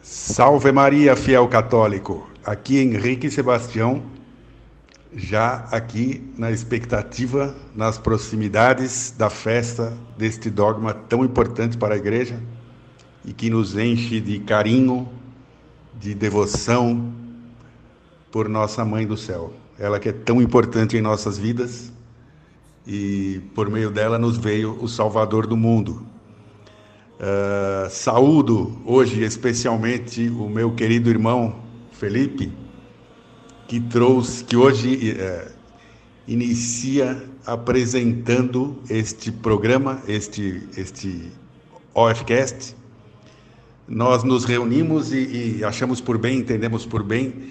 Salve Maria, fiel católico. Aqui Henrique Sebastião, já aqui na expectativa, nas proximidades da festa deste dogma tão importante para a igreja e que nos enche de carinho, de devoção por nossa Mãe do Céu. Ela que é tão importante em nossas vidas e por meio dela nos veio o Salvador do mundo. Uh, saúdo hoje especialmente o meu querido irmão Felipe, que trouxe, que hoje uh, inicia apresentando este programa, este, este OFCast. Nós nos reunimos e, e achamos por bem, entendemos por bem,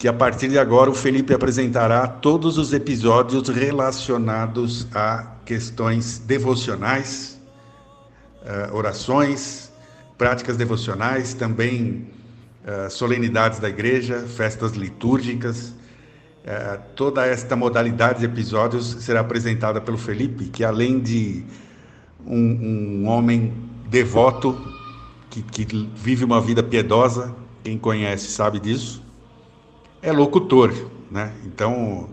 que a partir de agora o Felipe apresentará todos os episódios relacionados a questões devocionais, uh, orações, práticas devocionais, também uh, solenidades da igreja, festas litúrgicas. Uh, toda esta modalidade de episódios será apresentada pelo Felipe, que além de um, um homem devoto, que, que vive uma vida piedosa, quem conhece sabe disso, é locutor, né? Então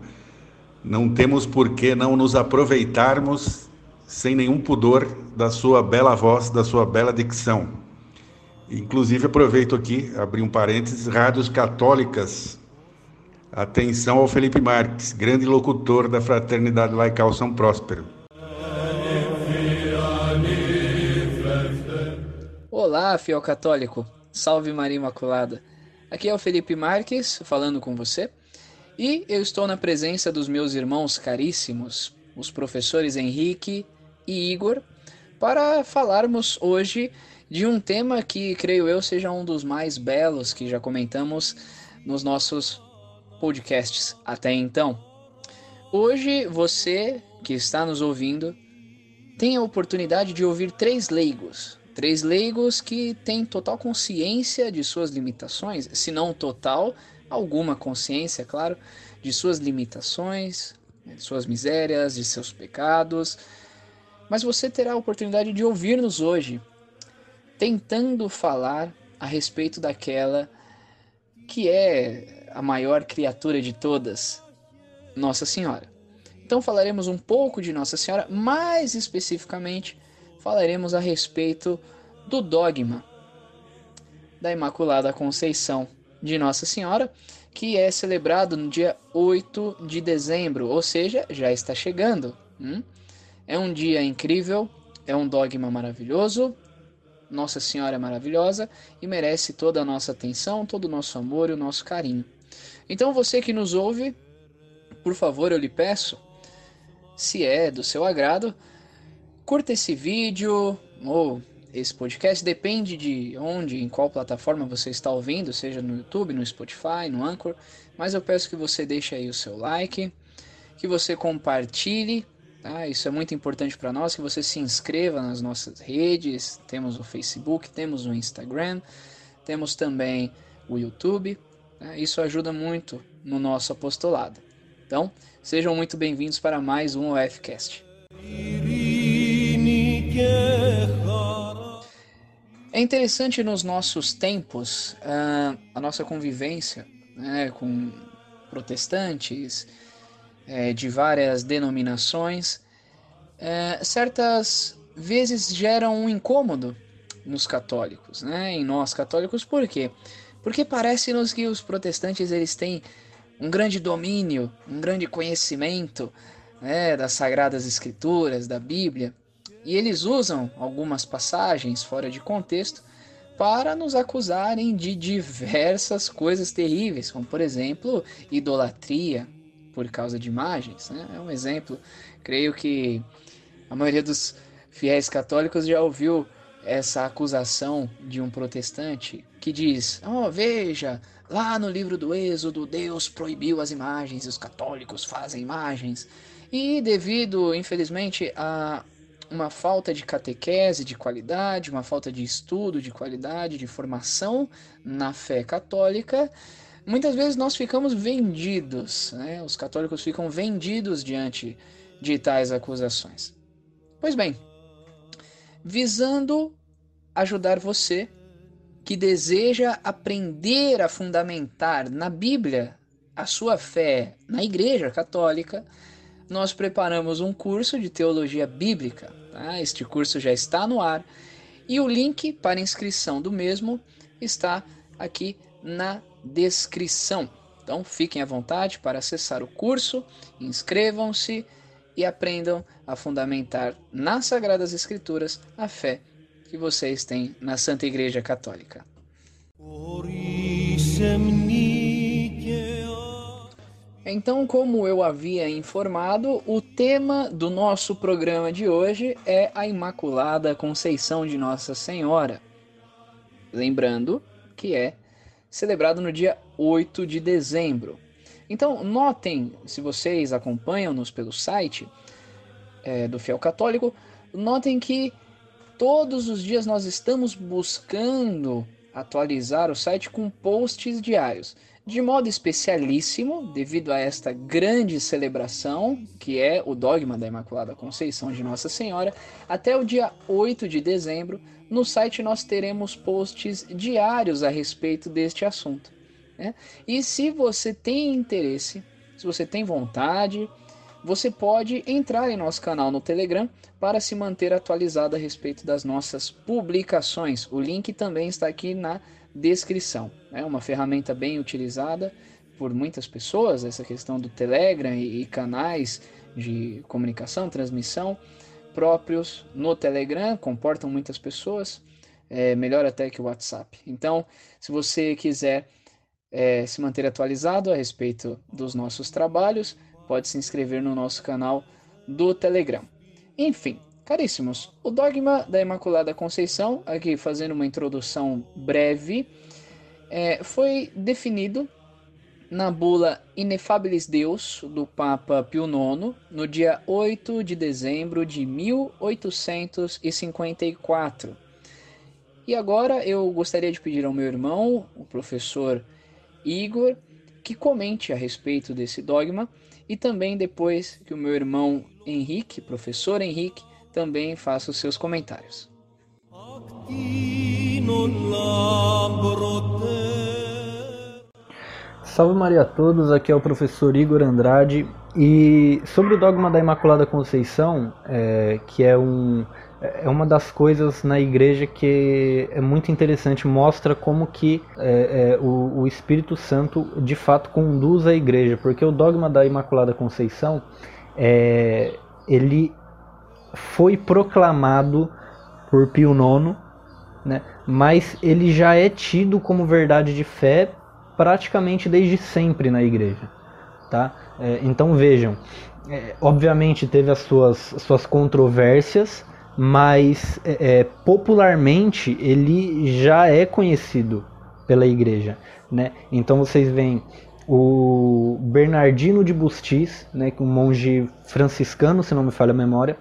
não temos por que não nos aproveitarmos sem nenhum pudor da sua bela voz, da sua bela dicção. Inclusive aproveito aqui, abrir um parênteses, rádios católicas. Atenção ao Felipe Marques, grande locutor da Fraternidade Laical São Próspero. Olá, fiel católico. Salve Maria Imaculada. Aqui é o Felipe Marques falando com você e eu estou na presença dos meus irmãos caríssimos, os professores Henrique e Igor, para falarmos hoje de um tema que creio eu seja um dos mais belos que já comentamos nos nossos podcasts até então. Hoje você que está nos ouvindo tem a oportunidade de ouvir três leigos, Três leigos que têm total consciência de suas limitações, se não total, alguma consciência, claro, de suas limitações, de suas misérias, de seus pecados. Mas você terá a oportunidade de ouvir-nos hoje, tentando falar a respeito daquela que é a maior criatura de todas, Nossa Senhora. Então falaremos um pouco de Nossa Senhora, mais especificamente falaremos a respeito do dogma da Imaculada Conceição de Nossa Senhora, que é celebrado no dia 8 de dezembro, ou seja, já está chegando. Hum? É um dia incrível, é um dogma maravilhoso, Nossa Senhora é maravilhosa e merece toda a nossa atenção, todo o nosso amor e o nosso carinho. Então, você que nos ouve, por favor, eu lhe peço, se é do seu agrado, curta esse vídeo ou esse podcast, depende de onde, em qual plataforma você está ouvindo, seja no YouTube, no Spotify, no Anchor, mas eu peço que você deixe aí o seu like, que você compartilhe, tá? Isso é muito importante para nós, que você se inscreva nas nossas redes, temos o Facebook, temos o Instagram, temos também o YouTube, tá? isso ajuda muito no nosso apostolado. Então, sejam muito bem-vindos para mais um OFcast. É interessante nos nossos tempos uh, a nossa convivência né, com protestantes é, de várias denominações, é, certas vezes geram um incômodo nos católicos, né, em nós católicos, por quê? Porque parece-nos que os protestantes eles têm um grande domínio, um grande conhecimento né, das sagradas escrituras, da Bíblia, e eles usam algumas passagens fora de contexto para nos acusarem de diversas coisas terríveis, como por exemplo, idolatria por causa de imagens. Né? É um exemplo. Creio que a maioria dos fiéis católicos já ouviu essa acusação de um protestante que diz: Oh, veja, lá no livro do Êxodo, Deus proibiu as imagens e os católicos fazem imagens. E devido, infelizmente, a uma falta de catequese de qualidade, uma falta de estudo de qualidade, de formação na fé católica, muitas vezes nós ficamos vendidos, né? os católicos ficam vendidos diante de tais acusações? Pois bem, visando ajudar você que deseja aprender a fundamentar na Bíblia a sua fé na Igreja Católica, nós preparamos um curso de teologia bíblica. Tá? Este curso já está no ar e o link para inscrição do mesmo está aqui na descrição. Então fiquem à vontade para acessar o curso, inscrevam-se e aprendam a fundamentar nas Sagradas Escrituras a fé que vocês têm na Santa Igreja Católica. Então, como eu havia informado, o tema do nosso programa de hoje é a Imaculada Conceição de Nossa Senhora. Lembrando que é celebrado no dia 8 de dezembro. Então, notem, se vocês acompanham-nos pelo site é, do Fiel Católico, notem que todos os dias nós estamos buscando atualizar o site com posts diários de modo especialíssimo, devido a esta grande celebração, que é o dogma da Imaculada Conceição de Nossa Senhora, até o dia 8 de dezembro, no site nós teremos posts diários a respeito deste assunto. Né? E se você tem interesse, se você tem vontade, você pode entrar em nosso canal no Telegram para se manter atualizado a respeito das nossas publicações. O link também está aqui na descrição. É uma ferramenta bem utilizada por muitas pessoas, essa questão do Telegram e, e canais de comunicação, transmissão próprios no Telegram, comportam muitas pessoas, é melhor até que o WhatsApp. Então, se você quiser é, se manter atualizado a respeito dos nossos trabalhos, pode se inscrever no nosso canal do Telegram. Enfim, Caríssimos, o dogma da Imaculada Conceição, aqui fazendo uma introdução breve, é, foi definido na bula Inefabilis Deus do Papa Pio IX, no dia 8 de dezembro de 1854. E agora eu gostaria de pedir ao meu irmão, o professor Igor, que comente a respeito desse dogma e também depois que o meu irmão Henrique, professor Henrique, também faça os seus comentários. Salve Maria a todos, aqui é o professor Igor Andrade e sobre o dogma da Imaculada Conceição, é, que é, um, é uma das coisas na igreja que é muito interessante, mostra como que é, é, o, o Espírito Santo de fato conduz a igreja, porque o dogma da Imaculada Conceição é, ele foi proclamado por Pio IX, né? mas ele já é tido como verdade de fé praticamente desde sempre na igreja. Tá? É, então vejam, é, obviamente teve as suas, suas controvérsias, mas é, é popularmente ele já é conhecido pela igreja. Né? Então vocês veem o Bernardino de Bustis, né, um monge franciscano, se não me falha a memória,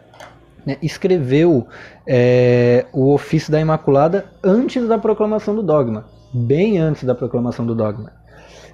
né, escreveu é, o ofício da Imaculada antes da proclamação do dogma, bem antes da proclamação do dogma.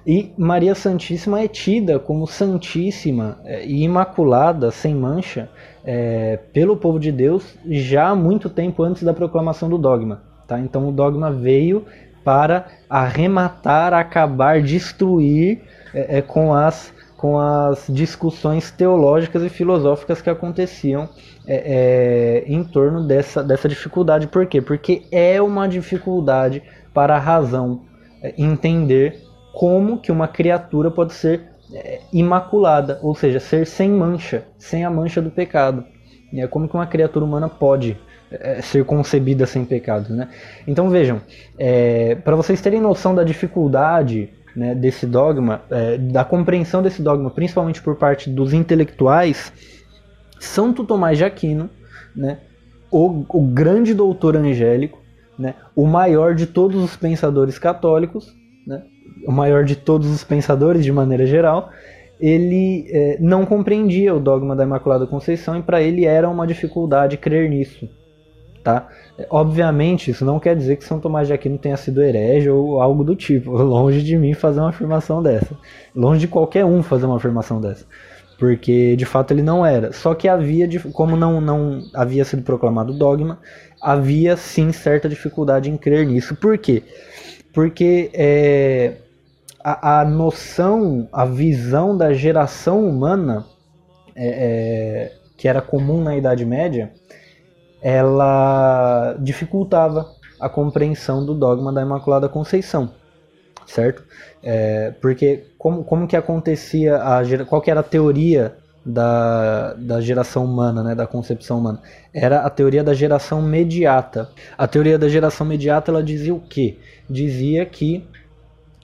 E Maria Santíssima é tida como Santíssima é, e Imaculada, sem mancha, é, pelo povo de Deus já há muito tempo antes da proclamação do dogma. Tá? Então o dogma veio para arrematar, acabar, destruir é, é com as com as discussões teológicas e filosóficas que aconteciam é, é, em torno dessa, dessa dificuldade. Por quê? Porque é uma dificuldade para a razão é, entender como que uma criatura pode ser é, imaculada, ou seja, ser sem mancha, sem a mancha do pecado. É como que uma criatura humana pode é, ser concebida sem pecado, né? Então vejam, é, para vocês terem noção da dificuldade né, desse dogma, é, da compreensão desse dogma, principalmente por parte dos intelectuais, Santo Tomás de Aquino, né, o, o grande doutor angélico, né, o maior de todos os pensadores católicos, né, o maior de todos os pensadores de maneira geral, ele é, não compreendia o dogma da Imaculada Conceição e para ele era uma dificuldade crer nisso. Tá? Obviamente, isso não quer dizer que São Tomás de Aquino tenha sido herege ou algo do tipo. Longe de mim fazer uma afirmação dessa. Longe de qualquer um fazer uma afirmação dessa. porque de fato ele não era. Só que havia, como não, não havia sido proclamado dogma, havia sim certa dificuldade em crer nisso. Por quê? Porque é, a, a, noção, a visão da geração humana, é, é, que era comum na Idade Média, ela dificultava a compreensão do dogma da Imaculada Conceição, certo? É, porque como, como que acontecia, a, qual que era a teoria da, da geração humana, né, da concepção humana? Era a teoria da geração mediata. A teoria da geração mediata ela dizia o quê? Dizia que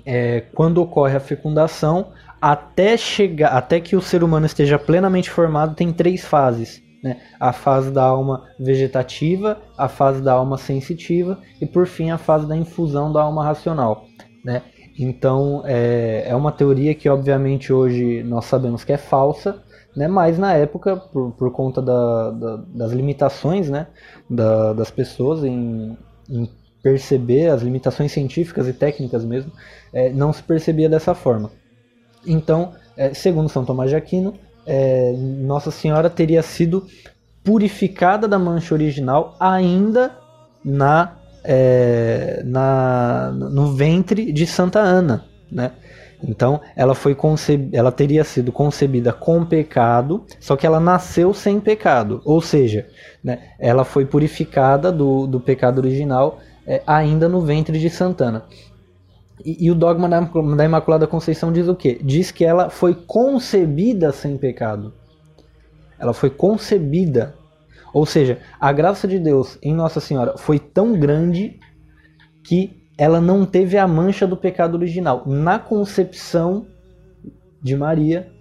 é, quando ocorre a fecundação, até chegar, até que o ser humano esteja plenamente formado, tem três fases. Né? A fase da alma vegetativa, a fase da alma sensitiva e por fim a fase da infusão da alma racional. Né? Então é, é uma teoria que obviamente hoje nós sabemos que é falsa, né? mas na época, por, por conta da, da, das limitações né? Da, das pessoas em, em, perceber as limitações científicas e técnicas mesmo, é, não se percebia dessa forma. Então, é, segundo São Tomás de Aquino, é, Nossa Senhora teria sido purificada da mancha original ainda na é, na, no ventre de Santa Ana, né? Então ela foi ela teria sido concebida com pecado, só que ela nasceu sem pecado, ou seja, né, ela foi purificada do, do pecado original é, ainda no ventre de Santana. E, e, o dogma da, da Imaculada Conceição diz o quê? Diz que ela foi concebida sem pecado. Ela foi concebida ou seja, a graça de Deus em Nossa Senhora foi tão grande que ela não teve a mancha do pecado original. Na concepção de Maria,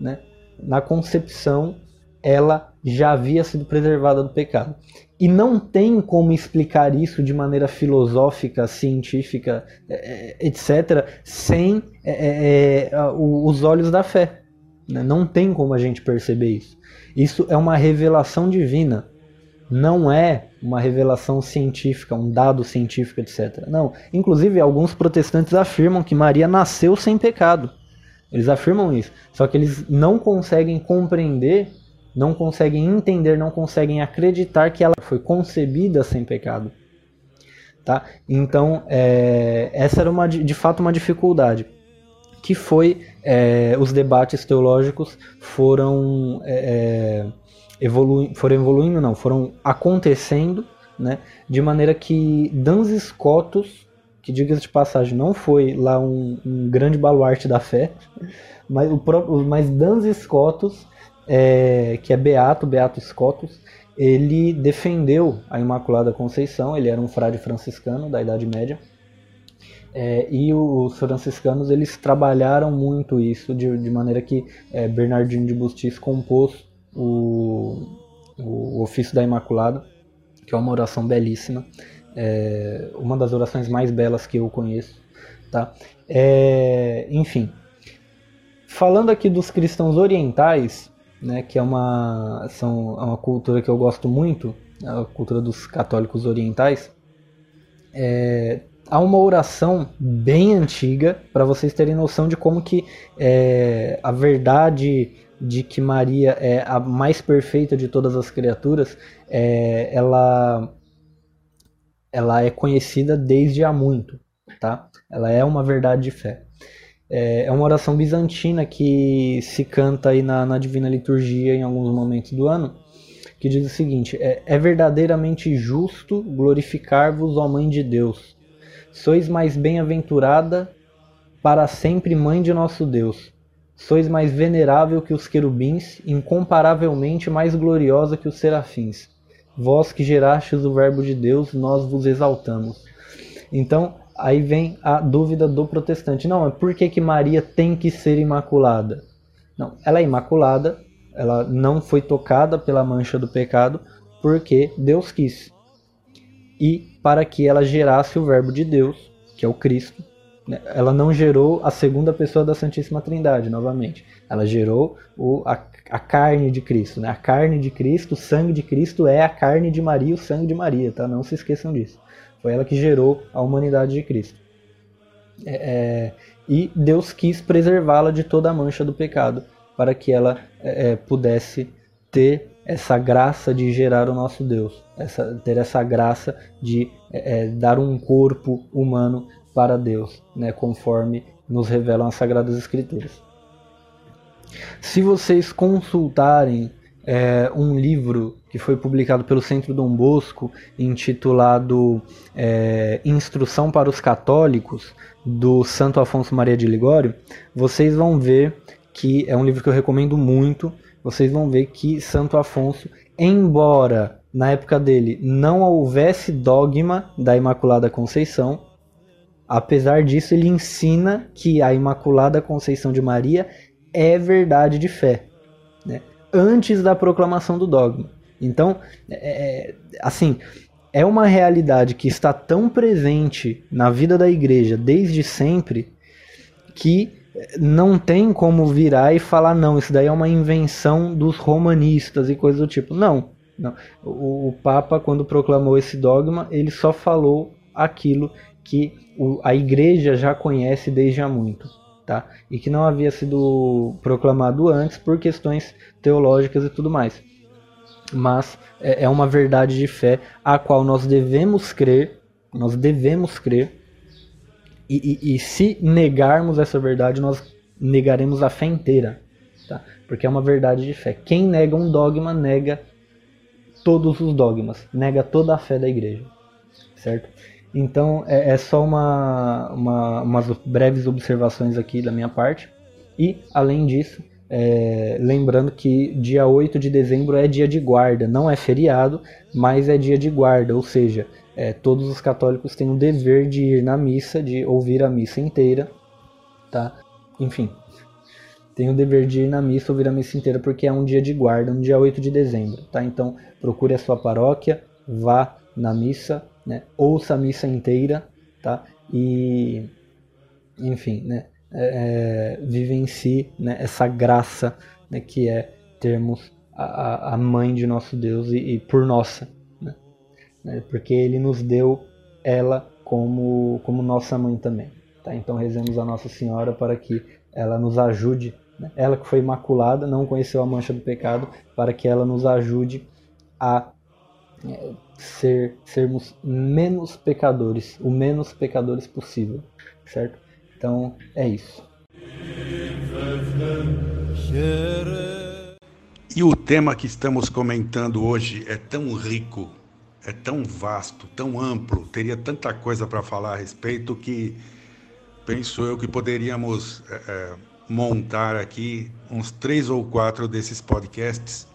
né, na concepção, ela já havia sido preservada do pecado. E não tem como explicar isso de maneira filosófica, científica, é, é, etc., sem é, é, os olhos da fé. Né? Não tem como a gente perceber isso. Isso é uma revelação divina. Não é uma revelação científica, um dado científico, etc. Não. Inclusive, alguns protestantes afirmam que Maria nasceu sem pecado. Eles afirmam isso. Só que eles não conseguem compreender, não conseguem entender, não conseguem acreditar que ela foi concebida sem pecado. Tá? Então, é, essa era uma, de fato uma dificuldade que foi é, os debates teológicos foram é, é evolu foram evoluindo não foram acontecendo né de maneira que Dans Scotus que diga de passagem não foi lá um, um, grande baluarte da fé mas o próprio mas Dans Scotus é, que é Beato Beato Scotus. Ele defendeu a Imaculada Conceição ele era um frade franciscano da Idade Média. É, e os franciscanos eles trabalharam muito isso de, de maneira que é, Bernardino de Bustis compôs o, o ofício da Imaculada, que é uma oração belíssima, é, uma das orações mais belas que eu conheço, tá? É, enfim, falando aqui dos cristãos orientais, né, que é uma são é uma cultura que eu gosto muito, a cultura dos católicos orientais, é, há uma oração bem antiga para vocês terem noção de como que é, a verdade de que Maria é a mais perfeita de todas as criaturas, é, ela ela é conhecida desde há muito, tá? Ela é uma verdade de fé. É, é uma oração bizantina que se canta aí na, na Divina Liturgia em alguns momentos do ano, que diz o seguinte: é, é verdadeiramente justo glorificar-vos, ó Mãe de Deus, Sois mais bem-aventurada para sempre mãe de nosso Deus. Sois mais venerável que os querubins, incomparavelmente mais gloriosa que os serafins. Vós que gerastes o Verbo de Deus, nós vos exaltamos. Então, aí vem a dúvida do protestante. Não, por que, que Maria tem que ser imaculada? Não, ela é imaculada, ela não foi tocada pela mancha do pecado, porque Deus quis e para que ela gerasse o Verbo de Deus, que é o Cristo. Né? Ela não gerou a segunda pessoa da Santíssima Trindade, novamente. Ela gerou o, a, a carne de Cristo. Né? A carne de Cristo, o sangue de Cristo é a carne de Maria, o sangue de Maria, tá? Não se esqueçam disso. Foi ela que gerou a humanidade de Cristo. É, é, e Deus quis preservá-la de toda a mancha do pecado para que ela é, é, pudesse ter essa graça de gerar o nosso Deus, essa, ter essa graça de é, é, dar um corpo humano para Deus, né, conforme nos revelam as Sagradas Escrituras. Se vocês consultarem um livro que foi publicado pelo Centro Dom Bosco, intitulado é, Instrução para os Católicos, do Santo Afonso Maria de Ligório, vocês vão ver que é um livro que eu recomendo muito. Vocês vão ver que Santo Afonso, embora na época dele não houvesse dogma da Imaculada Conceição, apesar disso ele ensina que a Imaculada Conceição de Maria é verdade de fé, né? antes da proclamação do dogma. Então, é, é, assim, é uma realidade que está tão presente na vida da igreja desde sempre que não tem como virar e falar, não, isso daí é uma invenção dos romanistas e coisas do tipo. Não. não. O, o Papa, quando proclamou esse dogma, ele só falou aquilo que o, a igreja já conhece desde há muito tá? E que não havia sido proclamado antes por questões teológicas e tudo mais. Mas é, é uma verdade de fé a qual nós devemos crer, nós devemos crer, e, e, e se negarmos essa verdade, nós negaremos a fé inteira, tá? Porque é uma verdade de fé. Quem nega um dogma nega todos os dogmas, nega toda a fé da igreja, certo? Então é, é só uma, uma, umas breves observações aqui da minha parte. E, além disso, é, lembrando que dia 8 de dezembro é dia de guarda, não é feriado, mas é dia de guarda, ou seja, é, todos os católicos têm o dever de ir na missa, de ouvir a missa inteira, tá? Enfim, tem o dever de ir na missa, ouvir a missa inteira, porque é um dia de guarda, um dia 8 de dezembro, tá? Então procure a sua paróquia, vá na missa, né? ouça a missa inteira, tá? E, enfim, né? É, é, vivencie né? essa graça né? que é termos a, a mãe de nosso Deus e, e por nossa, né? né? porque Ele nos deu ela como, como nossa mãe também. Tá? Então rezemos a Nossa Senhora para que ela nos ajude, né? ela que foi imaculada, não conheceu a mancha do pecado, para que ela nos ajude a é, ser sermos menos pecadores, o menos pecadores possível, certo? Então é isso. E o tema que estamos comentando hoje é tão rico, é tão vasto, tão amplo, teria tanta coisa para falar a respeito que penso eu que poderíamos é, é, montar aqui uns três ou quatro desses podcasts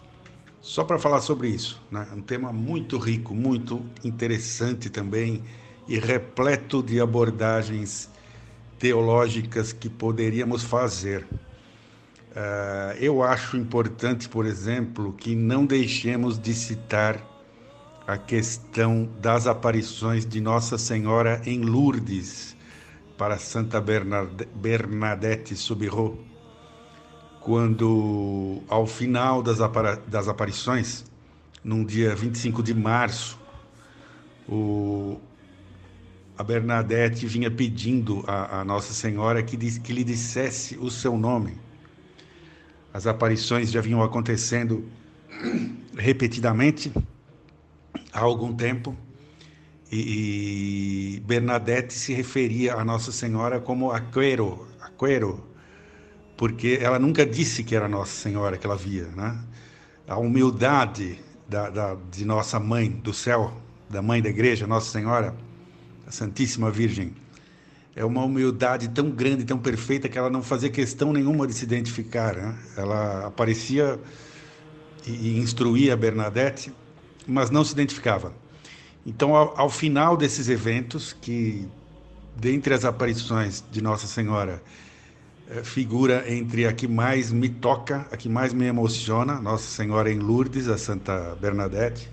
só para falar sobre isso. Né? Um tema muito rico, muito interessante também e repleto de abordagens teológicas que poderíamos fazer. Uh, eu acho importante, por exemplo, que não deixemos de citar a questão das aparições de Nossa Senhora em Lourdes para Santa Bernadette Soubirous quando, ao final das, das aparições, num dia 25 de março, o, a Bernadette vinha pedindo a, a Nossa Senhora que, diz, que lhe dissesse o seu nome. As aparições já vinham acontecendo repetidamente há algum tempo e, Bernadette se referia a Nossa Senhora como Aquero, Aquero, porque ela nunca disse que era Nossa Senhora que ela via, né? A humildade da, da, de nossa mãe do céu, da mãe da igreja, Nossa Senhora, Santíssima Virgem, é uma humildade tão grande, tão perfeita que ela não fazia questão nenhuma de se identificar. Né? Ela aparecia e, instruía Bernadette, mas não se identificava. Então, ao, ao final desses eventos, que dentre as aparições de Nossa Senhora é, figura entre a que mais me toca, a que mais me emociona, Nossa Senhora em Lourdes, a Santa Bernadette.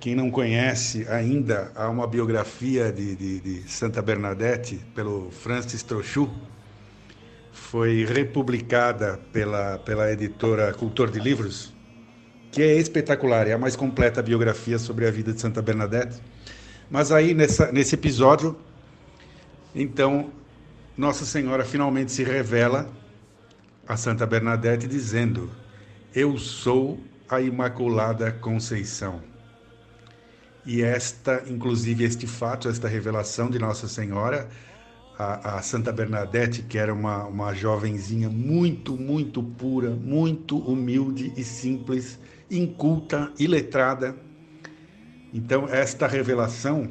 Quem não conhece ainda, há uma biografia de, de, de Santa Bernadette pelo Francis Trochu, foi republicada pela, pela editora Cultor de Livros, que é espetacular, é a mais completa biografia sobre a vida de Santa Bernadette. Mas aí, nessa, nesse episódio, então, nossa Senhora finalmente se revela a Santa Bernadette dizendo: Eu sou a Imaculada Conceição. E esta, inclusive, este fato, esta revelação de Nossa Senhora, a, a, Santa Bernadette, que era uma, uma jovenzinha muito, muito pura, muito humilde e simples, inculta e letrada. Então, esta revelação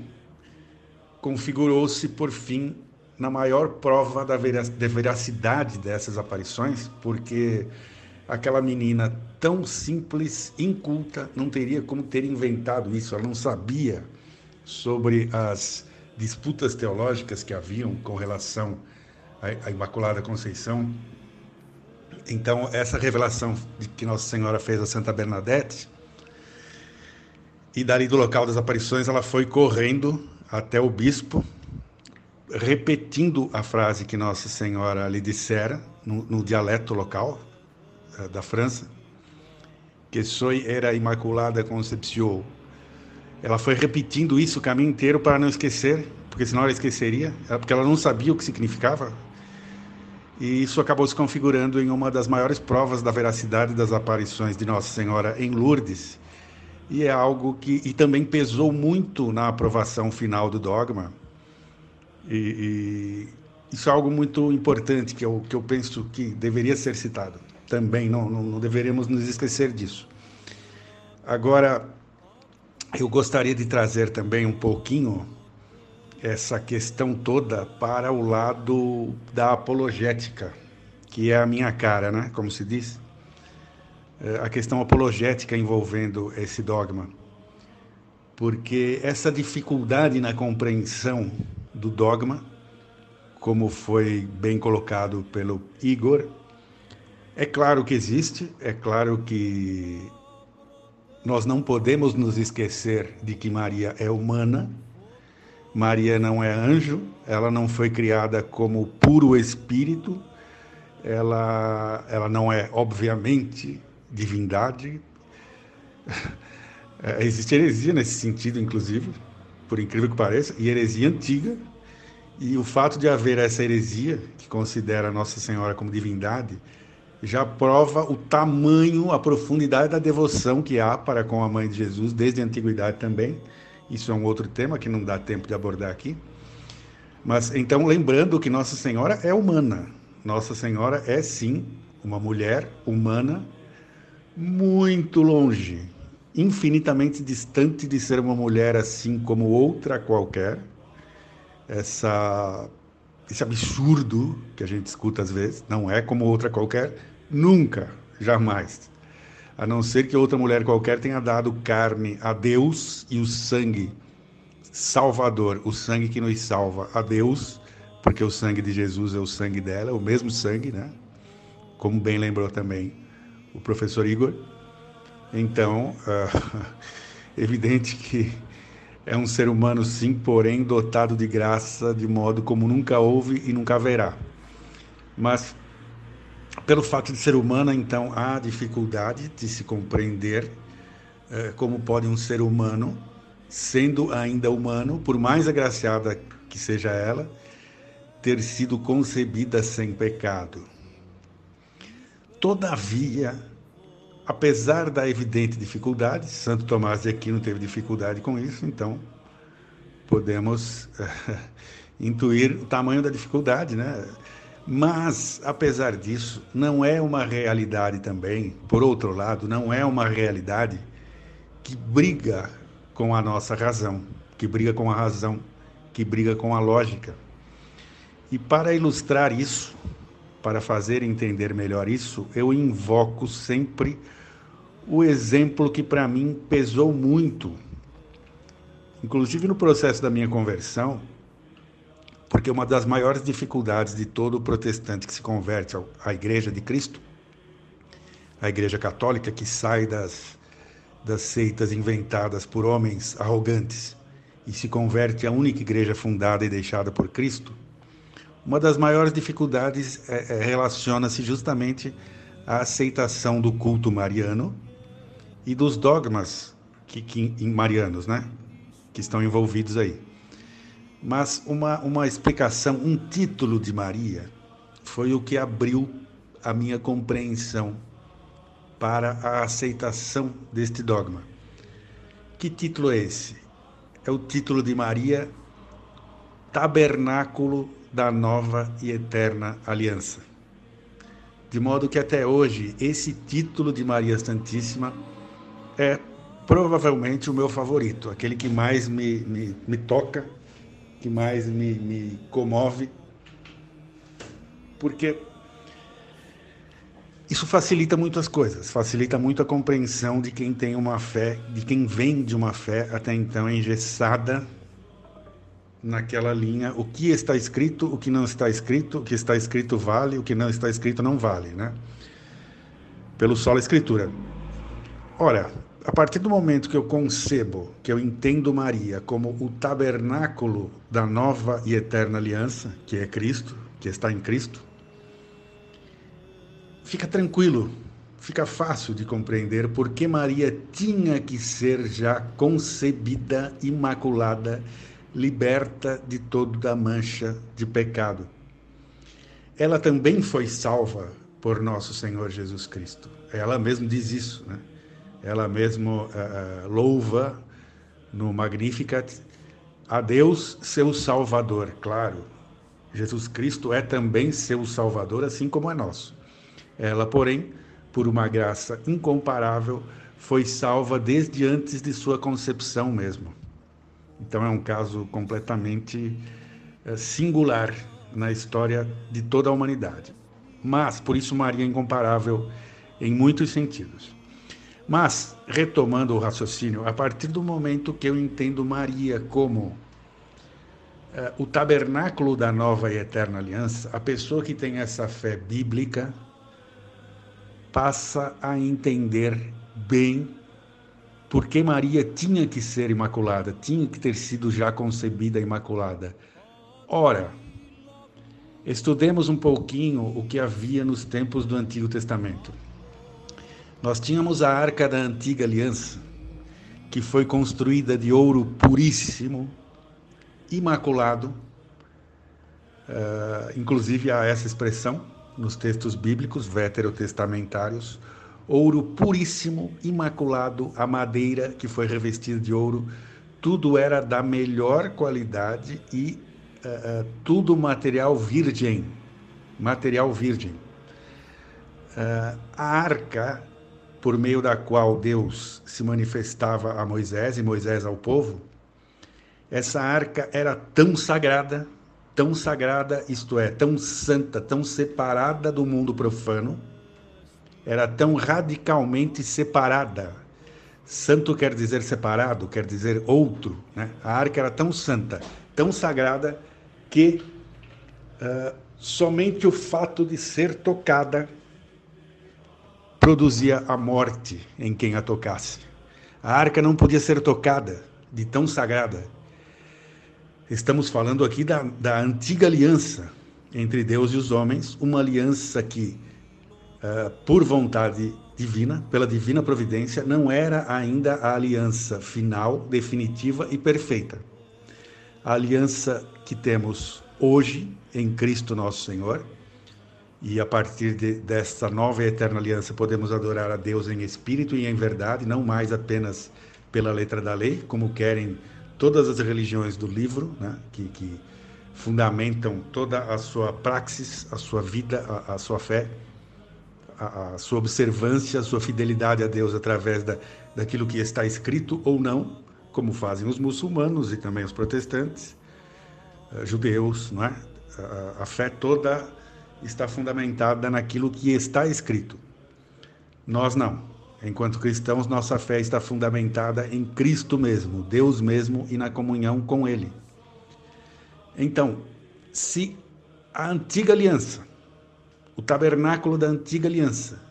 configurou-se, por fim, na maior prova da veracidade dessas aparições, porque aquela menina tão simples, inculta, não teria como ter inventado isso, ela não sabia sobre as disputas teológicas que haviam com relação à Imaculada Conceição. Então, essa revelação que Nossa Senhora fez a Santa Bernadette, e dali do local das aparições, ela foi correndo até o bispo, repetindo a frase que Nossa Senhora lhe dissera no, no dialeto local da França, que soy era Imaculada Concepción. Ela foi repetindo isso o caminho inteiro para não esquecer, porque senão ela esqueceria, porque ela não sabia o que significava. E isso acabou se configurando em uma das maiores provas da veracidade das aparições de Nossa Senhora em Lourdes. E é algo que e também pesou muito na aprovação final do dogma, e, e, isso é algo muito importante que eu, que eu penso que deveria ser citado. Também não, não, não deveríamos nos esquecer disso. Agora, eu gostaria de trazer também um pouquinho essa questão toda para o lado da apologética, que é a minha cara, né? Como se diz. É a questão apologética envolvendo esse dogma. Porque essa dificuldade na compreensão do dogma, como foi bem colocado pelo Igor. É claro que existe, é claro que nós não podemos nos esquecer de que Maria é humana. Maria não é anjo, ela não foi criada como puro espírito, ela, ela não é, obviamente, divindade. É, existe heresia nesse sentido, inclusive, por incrível que pareça, e heresia antiga. E o fato de haver essa heresia, que considera Nossa Senhora como divindade, já prova o tamanho, a profundidade da devoção que há para com a mãe de Jesus desde a antiguidade também. Isso é um outro tema que não dá tempo de abordar aqui. Mas então, lembrando que Nossa Senhora é humana. Nossa Senhora é sim uma mulher humana muito longe infinitamente distante de ser uma mulher assim como outra qualquer. Essa, esse absurdo que a gente escuta às vezes, não é como outra qualquer, nunca, jamais. A não ser que outra mulher qualquer tenha dado carne a Deus e o sangue salvador, o sangue que nos salva a Deus, porque o sangue de Jesus é o sangue dela, o mesmo sangue, né? Como bem lembrou também o professor Igor. Então, uh, evidente que é um ser humano, sim, porém dotado de graça de modo como nunca houve e nunca haverá. Mas, pelo fato de ser humana, então há dificuldade de se compreender uh, como pode um ser humano, sendo ainda humano, por mais agraciada que seja ela, ter sido concebida sem pecado. Todavia, apesar da evidente dificuldade, Santo Tomás de Aquino teve dificuldade com isso, então podemos intuir o tamanho da dificuldade, né? Mas, apesar disso, não é uma realidade também, por outro lado, não é uma realidade que briga com a nossa razão, que briga com a razão, que briga com a lógica. E para ilustrar isso, para fazer entender melhor isso, eu invoco sempre o exemplo que para mim pesou muito, inclusive no processo da minha conversão, porque uma das maiores dificuldades de todo protestante que se converte à Igreja de Cristo, a Igreja Católica que sai das, das seitas inventadas por homens arrogantes e se converte à única igreja fundada e deixada por Cristo, uma das maiores dificuldades é, é, relaciona-se justamente à aceitação do culto mariano e dos dogmas que, que, em marianos, né? Que estão envolvidos aí. Mas uma, uma explicação, um título de Maria foi o que abriu a minha compreensão para a aceitação deste dogma. Que título é esse? É o título de Maria, Tabernáculo da Nova e Eterna Aliança. De modo que até hoje esse título de Maria Santíssima é provavelmente o meu favorito, aquele que mais me, me, me toca, que mais me, me comove, porque isso facilita muitas coisas, facilita muito a compreensão de quem tem uma fé, de quem vem de uma fé até então engessada naquela linha, o que está escrito, o que não está escrito, o que está escrito vale, o que não está escrito não vale, né? Pelo solo escritura. Ora, a partir do momento que eu concebo, que eu entendo Maria como o tabernáculo da nova e eterna aliança, que é Cristo, que está em Cristo, fica tranquilo, fica fácil de compreender por que Maria tinha que ser já concebida imaculada, liberta de toda a mancha de pecado. Ela também foi salva por nosso Senhor Jesus Cristo. Ela mesmo diz isso, né? ela mesmo uh, louva no Magnificat a Deus, seu Salvador, claro. Jesus Cristo é também seu Salvador, assim como é nosso. Ela, porém, por uma graça incomparável, foi salva desde antes de sua concepção mesmo. Então é um caso completamente uh, singular na história de toda a humanidade. Mas, por isso, Maria é incomparável em muitos sentidos. Mas, retomando o raciocínio, a partir do momento que eu entendo Maria como uh, o tabernáculo da nova e eterna aliança, a pessoa que tem essa fé bíblica passa a entender bem por que Maria tinha que ser imaculada, tinha que ter sido já concebida imaculada. Ora, estudemos um pouquinho o que havia nos tempos do Antigo Testamento. Nós tínhamos a arca da antiga aliança, que foi construída de ouro puríssimo, imaculado. Uh, inclusive há essa expressão nos textos bíblicos veterotestamentários: ouro puríssimo, imaculado, a madeira que foi revestida de ouro, tudo era da melhor qualidade e uh, uh, tudo material virgem. Material virgem. a arca por meio da qual Deus se manifestava a Moisés e Moisés ao povo, essa arca era tão sagrada, tão sagrada, isto é, tão santa, tão separada do mundo profano, era tão radicalmente separada. Santo quer dizer separado, quer dizer outro. Né? A arca era tão santa, tão sagrada, que uh, somente o fato de ser tocada produzia a morte em quem a tocasse. A arca não podia ser tocada, de tão sagrada. Estamos falando aqui da, da antiga aliança entre Deus e os homens, uma aliança que, uh, por vontade divina, pela divina providência, não era ainda a aliança final, definitiva e perfeita. A aliança que temos hoje em Cristo nosso Senhor e a partir de, desta nova e eterna aliança podemos adorar a Deus em espírito e em verdade, não mais apenas pela letra da lei, como querem todas as religiões do livro, né, que, que fundamentam toda a sua praxis, a sua vida, a, a sua fé, a, sua observância, a sua fidelidade a Deus através da, daquilo que está escrito ou não, como fazem os muçulmanos e também os protestantes, uh, judeus, não é? A fé toda está fundamentada naquilo que está escrito. Nós não. Enquanto cristãos, nossa fé está fundamentada em Cristo mesmo, Deus mesmo e na comunhão com Ele. Então, se a antiga aliança, o tabernáculo da antiga aliança,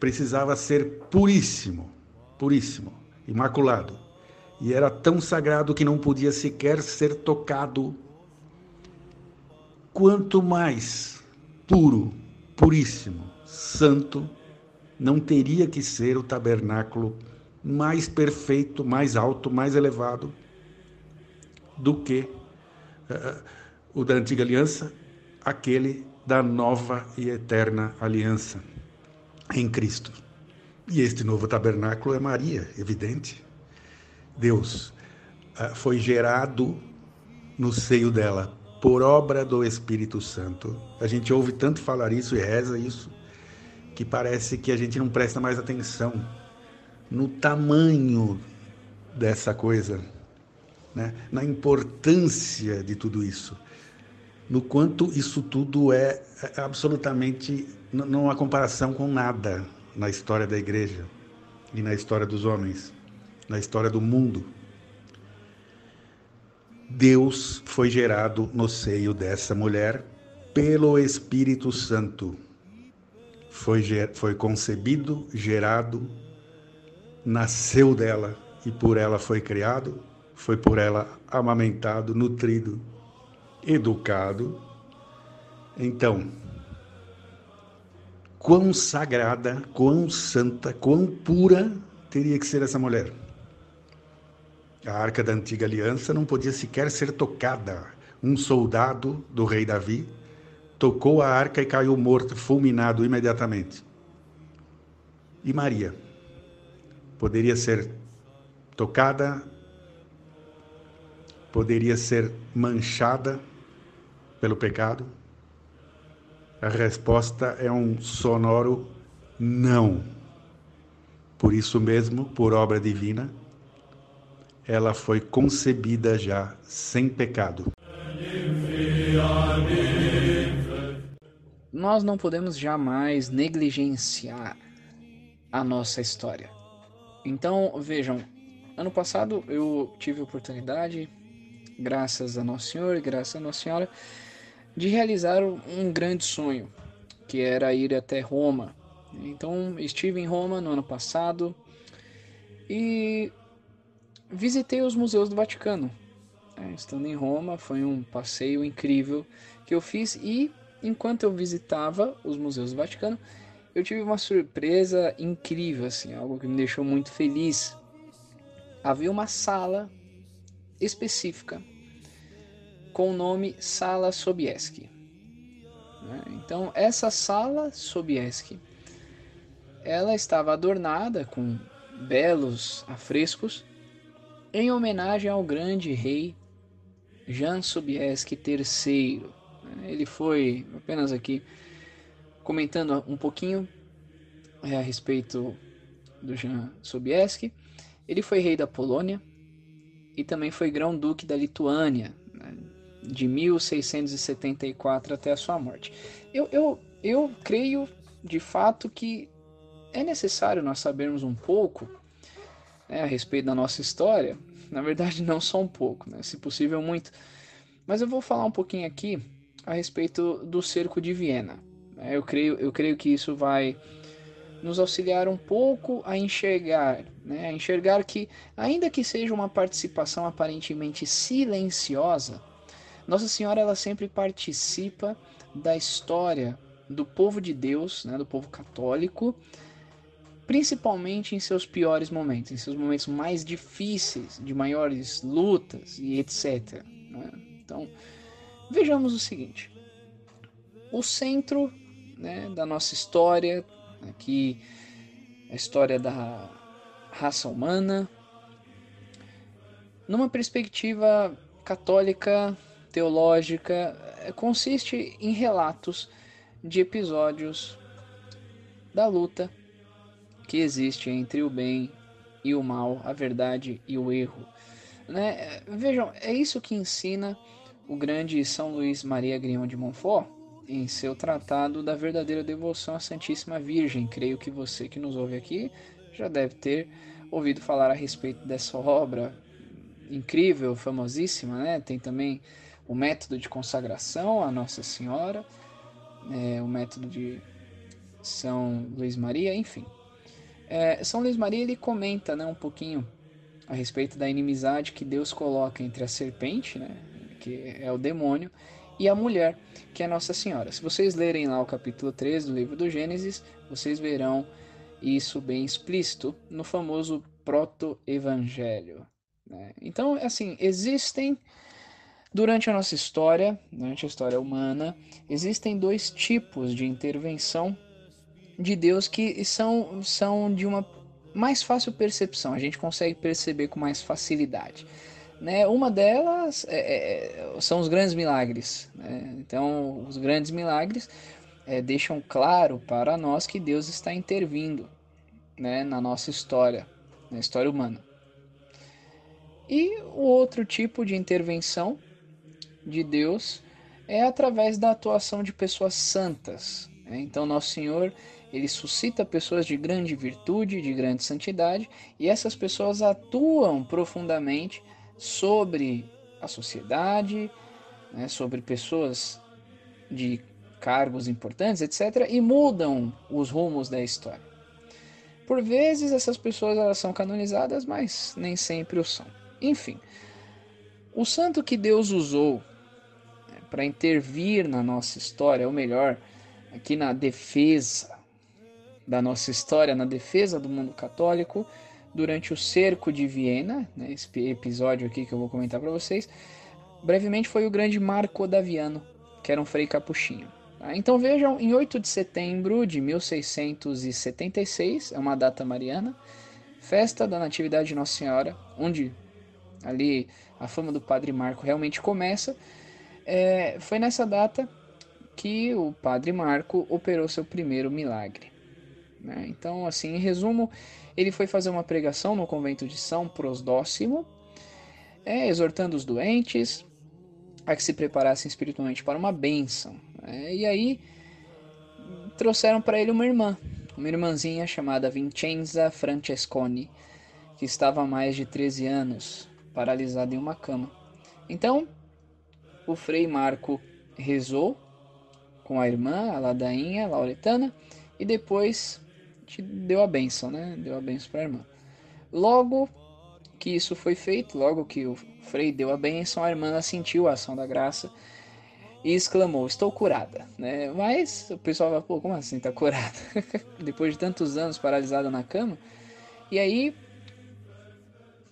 precisava ser puríssimo, puríssimo, imaculado, e era tão sagrado que não podia sequer ser tocado, quanto mais puro, puríssimo, santo, não teria que ser o tabernáculo mais perfeito, mais alto, mais elevado do que uh, o da antiga aliança, aquele da nova e eterna aliança em Cristo. E este novo tabernáculo é Maria, evidente. Deus ah, foi gerado no seio dela por obra do Espírito Santo. A gente ouve tanto falar isso e reza isso que parece que a gente não presta mais atenção no tamanho dessa coisa, né? na importância de tudo isso, no quanto isso tudo é, é absolutamente não há comparação com nada na história da igreja e na história dos homens, na história do mundo. Deus foi gerado no seio dessa mulher pelo Espírito Santo. Foi, foi concebido, gerado, nasceu dela e por ela foi criado, foi por ela amamentado, nutrido, educado. Então, quão sagrada, quão santa, quão pura teria que ser essa mulher? A arca da antiga aliança não podia sequer ser tocada. Um soldado do rei Davi tocou a arca e caiu morto, fulminado imediatamente. E Maria? Poderia ser tocada, poderia ser manchada pelo pecado? A resposta é um sonoro não. Por isso mesmo, por obra divina, ela foi concebida já sem pecado. Nós não podemos jamais negligenciar a nossa história. Então, vejam, ano passado eu tive a oportunidade, graças a Nosso Senhor, graças a Nossa Senhora, de realizar um grande sonho, que era ir até Roma. Então, estive em Roma no ano passado e visitei os museus do Vaticano. É, estando em Roma, foi um passeio incrível que eu fiz e enquanto eu visitava os museus do Vaticano, eu tive uma surpresa incrível, assim, algo que me deixou muito feliz. Havia uma sala específica com o nome Sala Sobieski. Né? Então, essa sala Sobieski, ela estava adornada com belos afrescos em homenagem ao grande rei Jan Sobieski III. Ele foi, apenas aqui, comentando um pouquinho é, a respeito do Jan Sobieski. Ele foi rei da Polônia e também foi grão-duque da Lituânia, né, de 1674 até a sua morte. Eu, eu, eu creio, de fato, que é necessário nós sabermos um pouco né, a respeito da nossa história. Na verdade, não só um pouco, né, se possível, muito. Mas eu vou falar um pouquinho aqui a respeito do cerco de Viena. Né. Eu creio, eu creio que isso vai nos auxiliar um pouco a enxergar, né? a enxergar que, ainda que seja uma participação aparentemente silenciosa, Nossa Senhora ela sempre participa da história do povo de Deus, né? do povo católico, principalmente em seus piores momentos, em seus momentos mais difíceis, de maiores lutas e etc. Né? Então, vejamos o seguinte: o centro né, da nossa história Aqui a história da raça humana, numa perspectiva católica, teológica, é, consiste em relatos de episódios da luta que existe entre o bem e o mal, a verdade e o erro. Né? Vejam, é isso que ensina o grande São Luís Maria Grignon de Montfort em seu tratado da verdadeira devoção à Santíssima Virgem. Creio que você que nos ouve aqui já deve ter ouvido falar a respeito dessa obra incrível, famosíssima, né? Tem também o método de consagração à Nossa Senhora, é, o método de São Luís Maria, enfim. É, São Luís Maria ele comenta né, um pouquinho a respeito da inimizade que Deus coloca entre a serpente, né, que é o demônio, e a mulher, que é Nossa Senhora. Se vocês lerem lá o capítulo 3 do livro do Gênesis, vocês verão isso bem explícito no famoso proto-evangelho. Né? Então, assim, existem Durante a nossa história, durante a história humana, existem dois tipos de intervenção de Deus que são, são de uma mais fácil percepção, a gente consegue perceber com mais facilidade. Né? Uma delas é, é, são os grandes milagres. Né? Então, os grandes milagres é, deixam claro para nós que Deus está intervindo né, na nossa história, na história humana. E o outro tipo de intervenção de Deus é através da atuação de pessoas santas. Né? Então, Nosso Senhor ele suscita pessoas de grande virtude, de grande santidade, e essas pessoas atuam profundamente sobre a sociedade, né, sobre pessoas de cargos importantes, etc., e mudam os rumos da história. Por vezes essas pessoas elas são canonizadas, mas nem sempre o são. Enfim, o santo que Deus usou para intervir na nossa história, ou melhor, aqui na defesa da nossa história, na defesa do mundo católico, durante o cerco de Viena, né, esse episódio aqui que eu vou comentar para vocês, brevemente foi o grande Marco Odaviano, que era um frei capuchinho. Tá? Então vejam, em 8 de setembro de 1676, é uma data mariana, festa da Natividade de Nossa Senhora, onde ali a fama do Padre Marco realmente começa, é, foi nessa data que o Padre Marco operou seu primeiro milagre. Né? Então, assim, em resumo, ele foi fazer uma pregação no convento de São Prosdóximo, é, exortando os doentes a que se preparassem espiritualmente para uma bênção. Né? E aí trouxeram para ele uma irmã, uma irmãzinha chamada Vincenza Francesconi, que estava há mais de 13 anos paralisada em uma cama. Então, o frei Marco rezou com a irmã, a ladainha lauretana, e depois deu a benção, né? Deu a benção para a irmã. Logo que isso foi feito, logo que o Frei deu a benção, a irmã sentiu a ação da graça e exclamou: Estou curada. Né? Mas o pessoal vai, pô, como assim está curada? Depois de tantos anos paralisada na cama. E aí,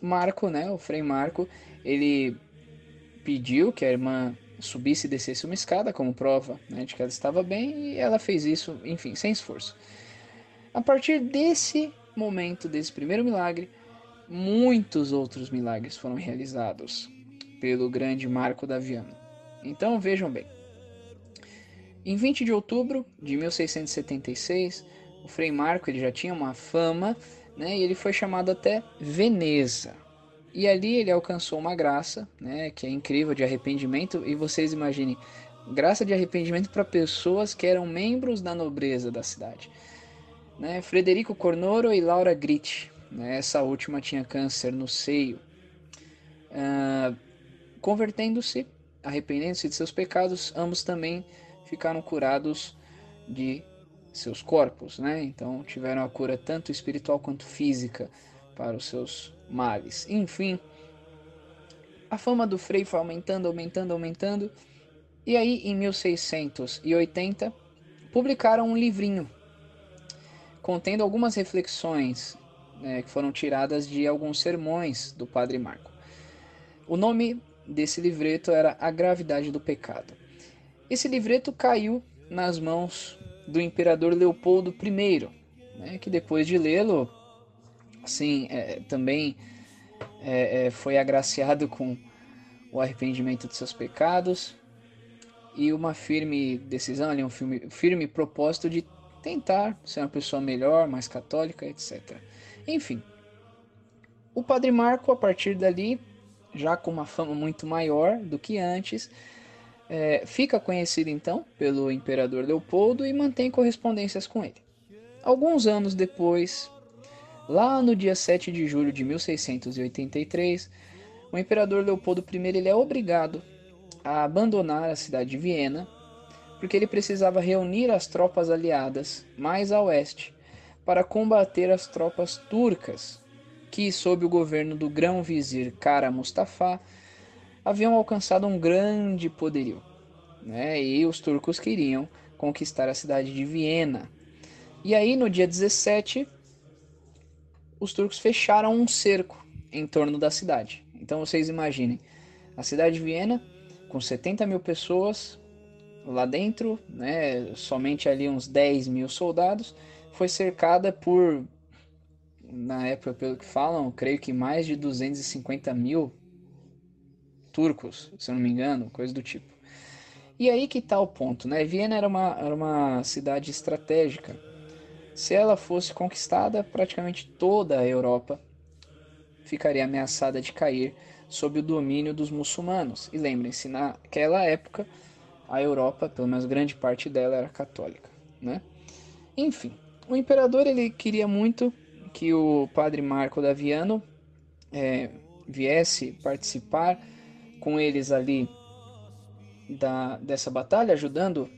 Marco, né, o Frei Marco, ele pediu que a irmã subisse e descesse uma escada como prova né, de que ela estava bem e ela fez isso, enfim, sem esforço. A partir desse momento, desse primeiro milagre, muitos outros milagres foram realizados pelo grande Marco Daviano. Então vejam bem. Em 20 de outubro de 1676, o Frei Marco ele já tinha uma fama, né, e ele foi chamado até Veneza. E ali ele alcançou uma graça, né, que é incrível de arrependimento. E vocês imaginem, graça de arrependimento para pessoas que eram membros da nobreza da cidade né? Frederico Cornoro e Laura Gritti. Né? Essa última tinha câncer no seio. Uh, Convertendo-se, arrependendo-se de seus pecados, ambos também ficaram curados de seus corpos, né? Então tiveram a cura tanto espiritual quanto física para os seus males. Enfim, a fama do Frei foi aumentando, aumentando, aumentando. E aí, em 1680, publicaram um livrinho contendo algumas reflexões né, que foram tiradas de alguns sermões do Padre Marco. O nome desse livreto era A Gravidade do Pecado. Esse livreto caiu nas mãos do imperador Leopoldo I, né, que depois de lê-lo, assim, é, também é, é, foi agraciado com o arrependimento de seus pecados e uma firme decisão, ali, um firme, firme propósito de tentar ser uma pessoa melhor, mais católica, etc. Enfim, o Padre Marco, a partir dali, já com uma fama muito maior do que antes, é, fica conhecido então pelo imperador Leopoldo e mantém correspondências com ele. Alguns anos depois, lá no dia 7 de julho de 1683, o imperador Leopoldo I ele é obrigado a abandonar a cidade de Viena porque ele precisava reunir as tropas aliadas mais a oeste para combater as tropas turcas, que, sob o governo do grão-vizir Kara Mustafa, haviam alcançado um grande poderio. Né? E os turcos queriam conquistar a cidade de Viena. E aí, no dia 17, os turcos fecharam um cerco em torno da cidade. Então vocês imaginem, a cidade de Viena com 70 mil pessoas lá dentro, né, somente ali uns 10 mil soldados, foi cercada por, na época, pelo que falam, creio que mais de 250 mil turcos, se eu não me engano, coisa do tipo. E aí que está o ponto, né? Viena era uma, era uma cidade estratégica. Se ela fosse conquistada, praticamente toda a Europa ficaria ameaçada de cair sob o domínio dos muçulmanos. E lembrem-se, naquela época, a Europa, pelo menos grande parte dela, era católica, né? Enfim, o imperador ele queria muito que o padre Marco da Viano é, viesse participar com eles ali da, dessa batalha, ajudando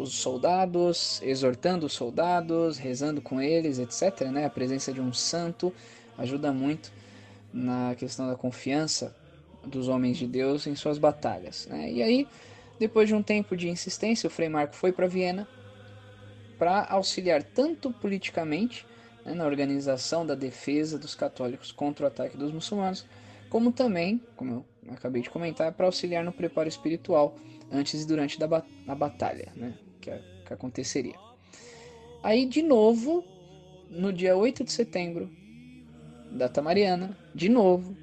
os soldados, exortando os soldados, rezando com eles, etc. Né? A presença de um santo ajuda muito na questão da confiança dos homens de Deus em suas batalhas. Né? E aí, depois de um tempo de insistência, o Frei Marco foi para Viena para auxiliar tanto politicamente né, na organização da defesa dos católicos contra o ataque dos muçulmanos, como também, como eu acabei de comentar, para auxiliar no preparo espiritual antes e durante da, a batalha né, que, que aconteceria. Aí, de novo, no dia 8 de setembro, data mariana, de novo,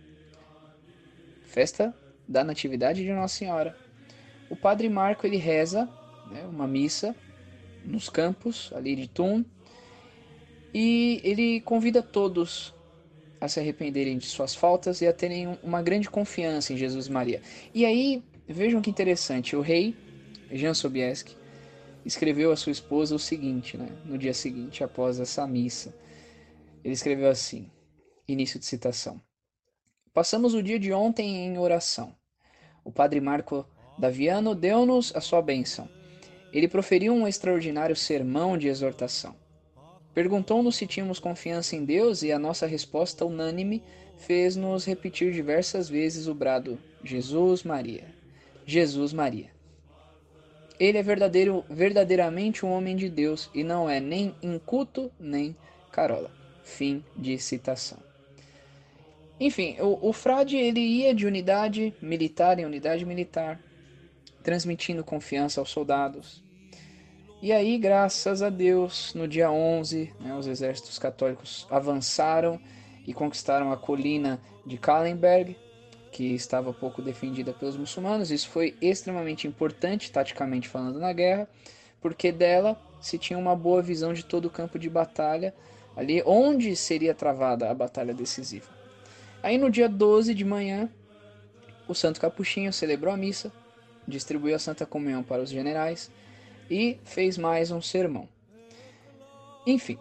festa da Natividade de Nossa Senhora. O Padre Marco ele reza né, uma missa nos campos ali de Tum e ele convida todos a se arrependerem de suas faltas e a terem uma grande confiança em Jesus Maria. E aí, vejam que interessante, o rei Jean Sobieski escreveu a sua esposa o seguinte, né, no dia seguinte, após essa missa. Ele escreveu assim, início de citação. Passamos o dia de ontem em oração. O padre Marco Daviano deu-nos a sua bênção. Ele proferiu um extraordinário sermão de exortação. Perguntou-nos se tínhamos confiança em Deus e a nossa resposta unânime fez-nos repetir diversas vezes o brado: Jesus Maria, Jesus Maria. Ele é verdadeiro, verdadeiramente um homem de Deus e não é nem inculto nem carola. Fim de citação. Enfim, o, o frade ele ia de unidade militar em unidade militar, transmitindo confiança aos soldados, e aí, graças a Deus, no dia 11, né, os exércitos católicos avançaram e conquistaram a colina de Kallenberg, que estava pouco defendida pelos muçulmanos. Isso foi extremamente importante, taticamente falando, na guerra, porque dela se tinha uma boa visão de todo o campo de batalha, ali onde seria travada a batalha decisiva. Aí, no dia 12 de manhã, o Santo Capuchinho celebrou a missa, distribuiu a Santa Comunhão para os generais e fez mais um sermão. Enfim,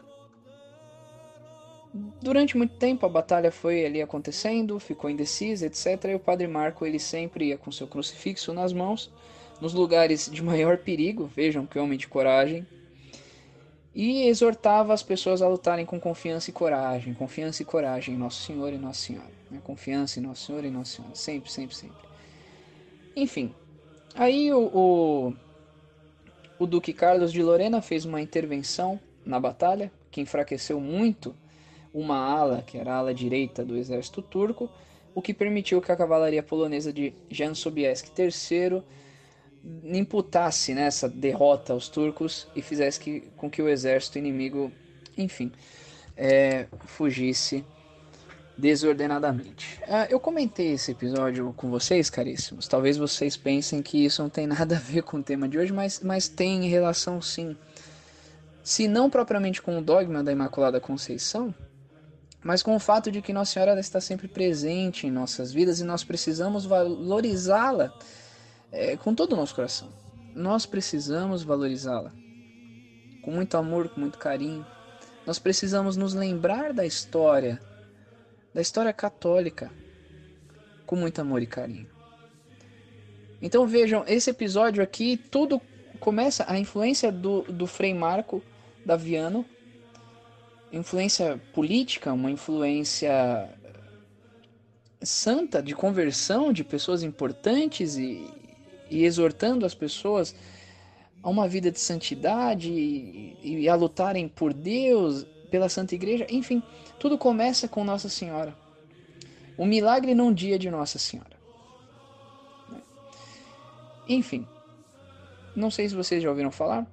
durante muito tempo a batalha foi ali acontecendo, ficou indecisa, etc. E o Padre Marco ele sempre ia com seu crucifixo nas mãos, nos lugares de maior perigo, vejam que homem de coragem, e exortava as pessoas a lutarem com confiança e coragem, confiança e coragem em Nosso Senhor e Nossa Senhora, né? confiança em Nosso Senhor e Nossa Senhora, sempre, sempre, sempre. Enfim, aí o, o o Duque Carlos de Lorena fez uma intervenção na batalha que enfraqueceu muito uma ala, que era a ala direita do exército turco, o que permitiu que a cavalaria polonesa de Jan Sobieski III imputasse nessa né, derrota aos turcos e fizesse que, com que o exército inimigo, enfim, é, fugisse desordenadamente. Ah, eu comentei esse episódio com vocês, caríssimos. Talvez vocês pensem que isso não tem nada a ver com o tema de hoje, mas, mas tem relação sim. Se não propriamente com o dogma da Imaculada Conceição, mas com o fato de que Nossa Senhora está sempre presente em nossas vidas e nós precisamos valorizá-la é, com todo o nosso coração. Nós precisamos valorizá-la com muito amor, com muito carinho. Nós precisamos nos lembrar da história da história católica com muito amor e carinho. Então vejam, esse episódio aqui, tudo começa a influência do, do Frei Marco Daviano, influência política, uma influência santa de conversão de pessoas importantes e, e exortando as pessoas a uma vida de santidade e, e a lutarem por Deus, pela Santa Igreja, enfim, tudo começa com Nossa Senhora. O milagre num dia de Nossa Senhora. Enfim, não sei se vocês já ouviram falar,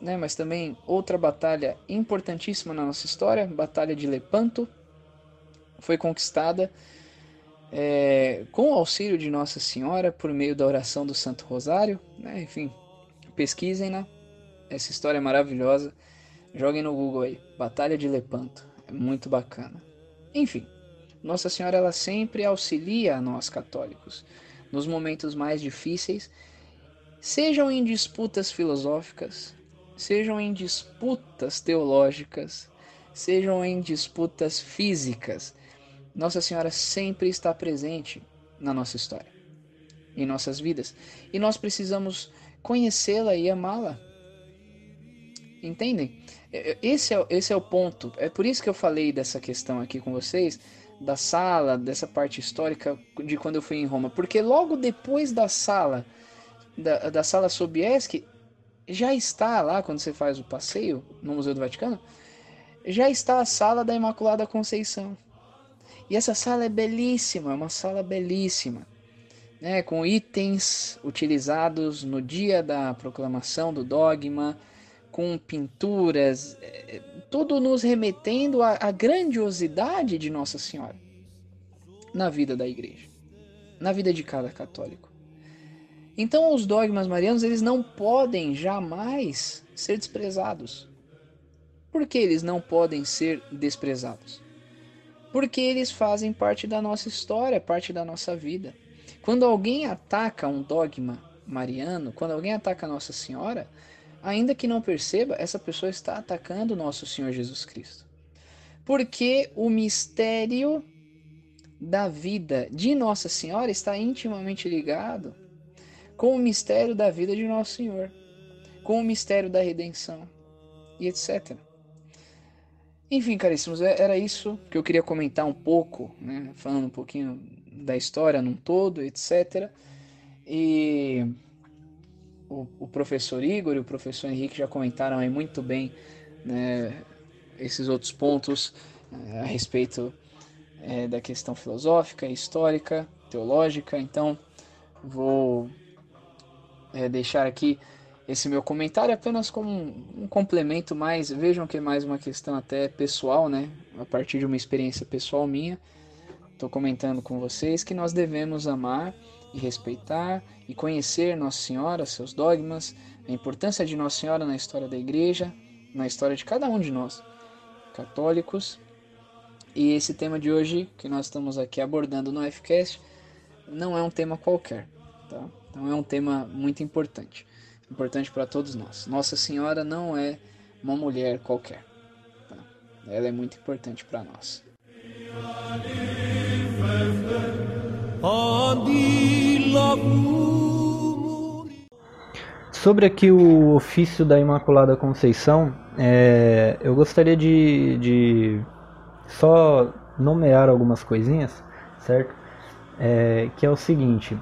né, mas também outra batalha importantíssima na nossa história, Batalha de Lepanto, foi conquistada é, com o auxílio de Nossa Senhora por meio da oração do Santo Rosário. Né, enfim, pesquisem-na, essa história é maravilhosa. Joguem no Google aí, Batalha de Lepanto, é muito bacana. Enfim, Nossa Senhora ela sempre auxilia a nós católicos nos momentos mais difíceis, sejam em disputas filosóficas, sejam em disputas teológicas, sejam em disputas físicas. Nossa Senhora sempre está presente na nossa história, em nossas vidas, e nós precisamos conhecê-la e amá-la. Entendem? Esse é, esse é o ponto. É por isso que eu falei dessa questão aqui com vocês, da sala, dessa parte histórica de quando eu fui em Roma. Porque logo depois da sala, da, da sala Sobieski, já está lá, quando você faz o passeio no Museu do Vaticano, já está a sala da Imaculada Conceição. E essa sala é belíssima, é uma sala belíssima, né, com itens utilizados no dia da proclamação do dogma, com pinturas, é, tudo nos remetendo à, à grandiosidade de Nossa Senhora na vida da igreja, na vida de cada católico. Então os dogmas marianos eles não podem jamais ser desprezados. Por que eles não podem ser desprezados? Porque eles fazem parte da nossa história, parte da nossa vida. Quando alguém ataca um dogma mariano, quando alguém ataca Nossa Senhora, ainda que não perceba, essa pessoa está atacando nosso Senhor Jesus Cristo. Porque o mistério da vida de Nossa Senhora está intimamente ligado com o mistério da vida de Nosso Senhor, com o mistério da redenção e etc. Enfim, caríssimos, é, era isso que eu queria comentar um pouco, né, falando um pouquinho da história num todo, etc. E o, o, professor Igor e o professor Henrique já comentaram aí muito bem né, esses outros pontos é, a respeito é, da questão filosófica, histórica, teológica. Então, vou é, deixar aqui esse meu comentário apenas como um, um, complemento mais, vejam que é mais uma questão até pessoal, né? A partir de uma experiência pessoal minha, estou comentando com vocês que nós devemos amar e respeitar e conhecer Nossa Senhora, seus dogmas, a importância de Nossa Senhora na história da Igreja, na história de cada um de nós, católicos. E esse tema de hoje que nós estamos aqui abordando no FCast não é um tema qualquer, tá? Então é um tema muito importante, importante para todos nós. Nossa Senhora não é uma mulher qualquer, tá? ela é muito importante para nós. Sobre aqui o ofício da Imaculada Conceição, é, eu gostaria de, de, só nomear algumas coisinhas, certo? É, que é o seguinte: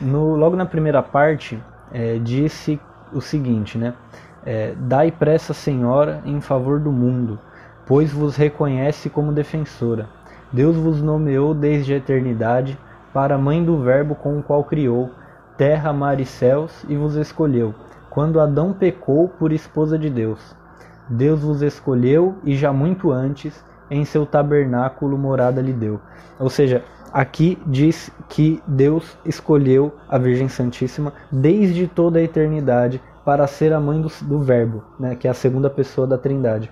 no, logo na primeira parte, é, disse o seguinte, né? É, Dai pressa, Senhora, em favor do mundo, pois vos reconhece como defensora. Deus vos nomeou desde a eternidade para a mãe do Verbo com o qual criou terra, mar e céus, e vos escolheu, quando Adão pecou por esposa de Deus. Deus vos escolheu e já muito antes em seu tabernáculo morada lhe deu. Ou seja, aqui diz que Deus escolheu a Virgem Santíssima desde toda a eternidade para ser a mãe do, do Verbo, né, que é a segunda pessoa da Trindade.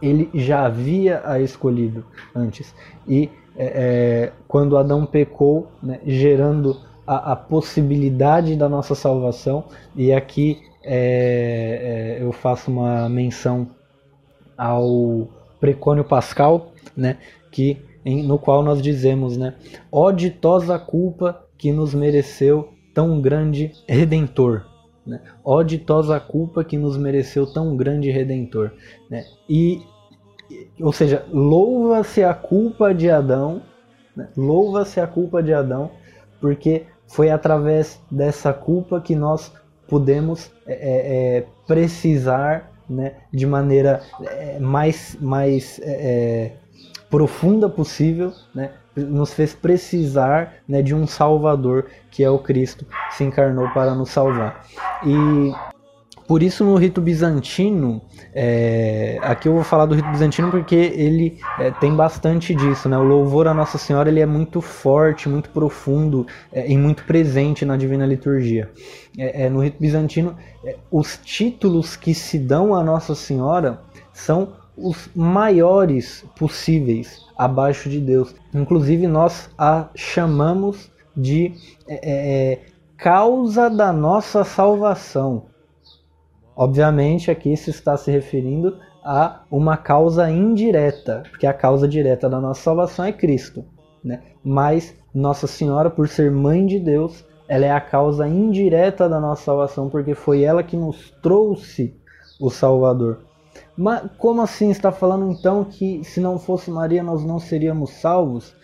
Ele já havia a escolhido antes. E é, é quando Adão pecou, né, gerando a, a, possibilidade da nossa salvação, e aqui é, é eu faço uma menção ao Precônio Pascal, né, que em, no qual nós dizemos, né? Ó ditosa culpa que nos mereceu tão grande redentor. Né? Ó culpa que nos mereceu tão grande redentor. Né? E, ou seja, louva-se a culpa de Adão, né? louva-se a culpa de Adão, porque foi através dessa culpa que nós pudemos é, é, é precisar né, de maneira é, mais, mais é, é profunda possível, né, nos fez precisar né, de um Salvador, que é o Cristo, se encarnou para nos salvar. E por isso no rito bizantino, é, aqui eu vou falar do rito bizantino porque ele é, tem bastante disso, né? O louvor a Nossa Senhora ele é muito forte, muito profundo é, e muito presente na Divina Liturgia. É, é, no rito bizantino, é, os títulos que se dão a Nossa Senhora são os maiores possíveis abaixo de Deus. Inclusive nós a chamamos de causa da nossa salvação. Obviamente, aqui se está se referindo a uma causa indireta, porque a causa direta da nossa salvação é Cristo. Né? Mas Nossa Senhora, por ser mãe de Deus, ela é a causa indireta da nossa salvação, porque foi ela que nos trouxe o Salvador. Mas como assim está falando então que se não fosse Maria nós não seríamos salvos?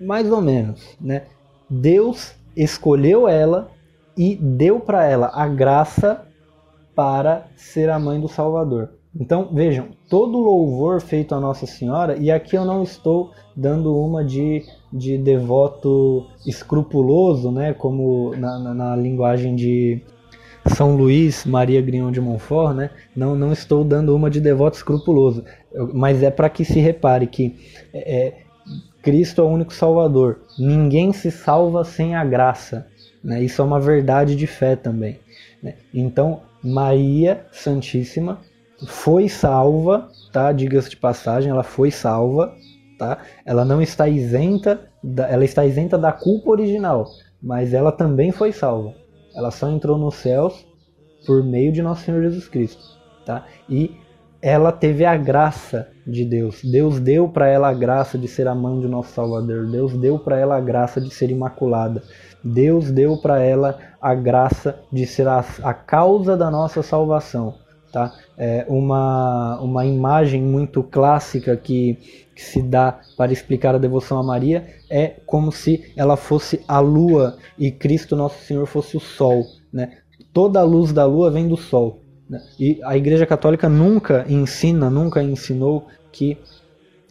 Mais ou menos, né? Deus escolheu ela e deu para ela a graça para ser a mãe do Salvador. Então vejam, todo louvor feito a Nossa Senhora, e aqui eu não estou dando uma de, de devoto escrupuloso, né, como na, na, na linguagem de São Luís Maria Grignon de Montfort, né, não, não estou dando uma de devoto escrupuloso, mas é para que se repare que é, é, Cristo é o único Salvador, ninguém se salva sem a graça, né, isso é uma verdade de fé também. Né? Então Maria Santíssima foi salva, tá? Diga-se de passagem, ela foi salva, tá? Ela não está isenta, da, ela está isenta da culpa original, mas ela também foi salva. Ela só entrou nos céus por meio de nosso Senhor Jesus Cristo, tá? E ela teve a graça de Deus. Deus deu para ela a graça de ser a mãe de nosso Salvador. Deus deu para ela a graça de ser imaculada. Deus deu para ela a graça de ser a, a causa da nossa salvação. Tá? É uma, uma imagem muito clássica que, que, se dá para explicar a devoção a Maria é como se ela fosse a lua e Cristo Nosso Senhor fosse o sol. Né? Toda a luz da lua vem do sol. Né? E a Igreja Católica nunca ensina, nunca ensinou que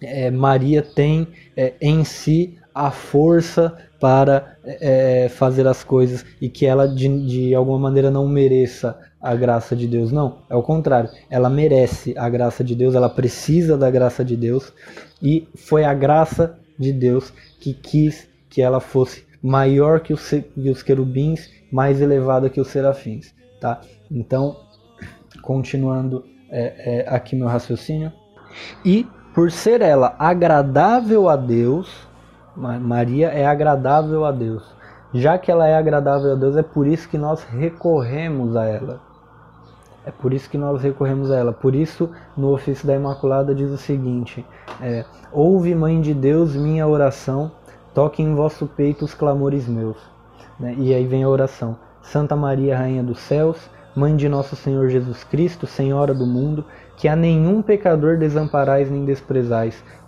é, Maria tem é, em si a força para é, fazer as coisas e que ela de, de alguma maneira não mereça a graça de Deus. Não, é o contrário. Ela merece a graça de Deus, ela precisa da graça de Deus e foi a graça de Deus que quis que ela fosse maior que os, que os querubins, mais elevada que os serafins. Tá? Então, continuando é, é, aqui meu raciocínio. E por ser ela agradável a Deus, Maria é agradável a Deus. Já que ela é agradável a Deus, é por isso que nós recorremos a ela. É por isso que nós recorremos a ela. Por isso, no ofício da Imaculada diz o seguinte: é, Ouve, Mãe de Deus, minha oração, toque em vosso peito os clamores meus. Né? E aí vem a oração: Santa Maria, Rainha dos Céus, Mãe de nosso Senhor Jesus Cristo, Senhora do mundo, que a nenhum pecador desamparais nem desprezais,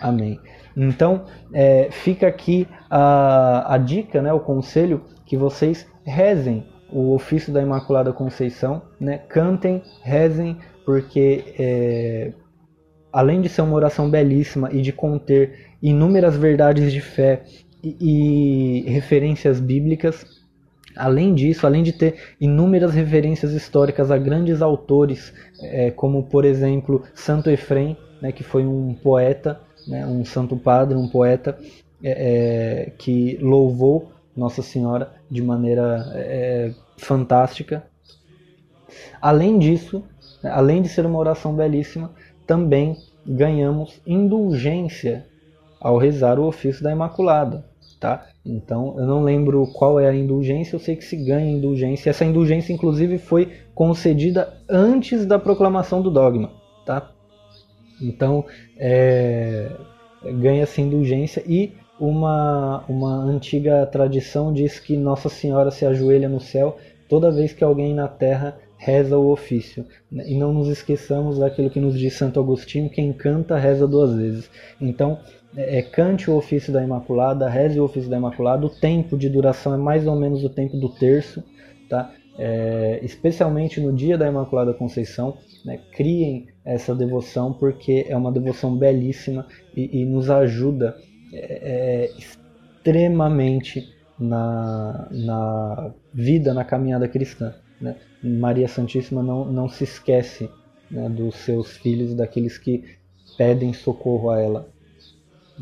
Amém. Então, é, fica aqui a, a dica, né, o conselho que vocês rezem o ofício da Imaculada Conceição, né? cantem, rezem, porque é, além de ser uma oração belíssima e de conter inúmeras verdades de fé e, e referências bíblicas, Além disso, além de ter inúmeras referências históricas a grandes autores, é, como por exemplo Santo Efrem, né, que foi um poeta, né, um santo padre, um poeta é, é que louvou nossa Senhora de maneira é, fantástica. Além disso, além de ser uma oração belíssima, também ganhamos indulgência ao rezar o ofício da Imaculada, tá? Então, eu não lembro qual é a indulgência, eu sei que se ganha indulgência. Essa indulgência, inclusive, foi concedida antes da proclamação do dogma, tá? Então, é, ganha-se indulgência e uma, uma antiga tradição diz que Nossa Senhora se ajoelha no céu toda vez que alguém na terra reza o ofício. E não nos esqueçamos daquilo que nos diz Santo Agostinho: quem canta, reza duas vezes. Então, é, cante o ofício da Imaculada, reze o ofício da Imaculada. O tempo de duração é mais ou menos o tempo do terço, tá? É, especialmente no dia da Imaculada Conceição. Né? Criem essa devoção porque é uma devoção belíssima e, e nos ajuda é, é, extremamente na, na vida, na caminhada cristã. Né? Maria Santíssima não, não se esquece né, dos seus filhos, daqueles que pedem socorro a ela.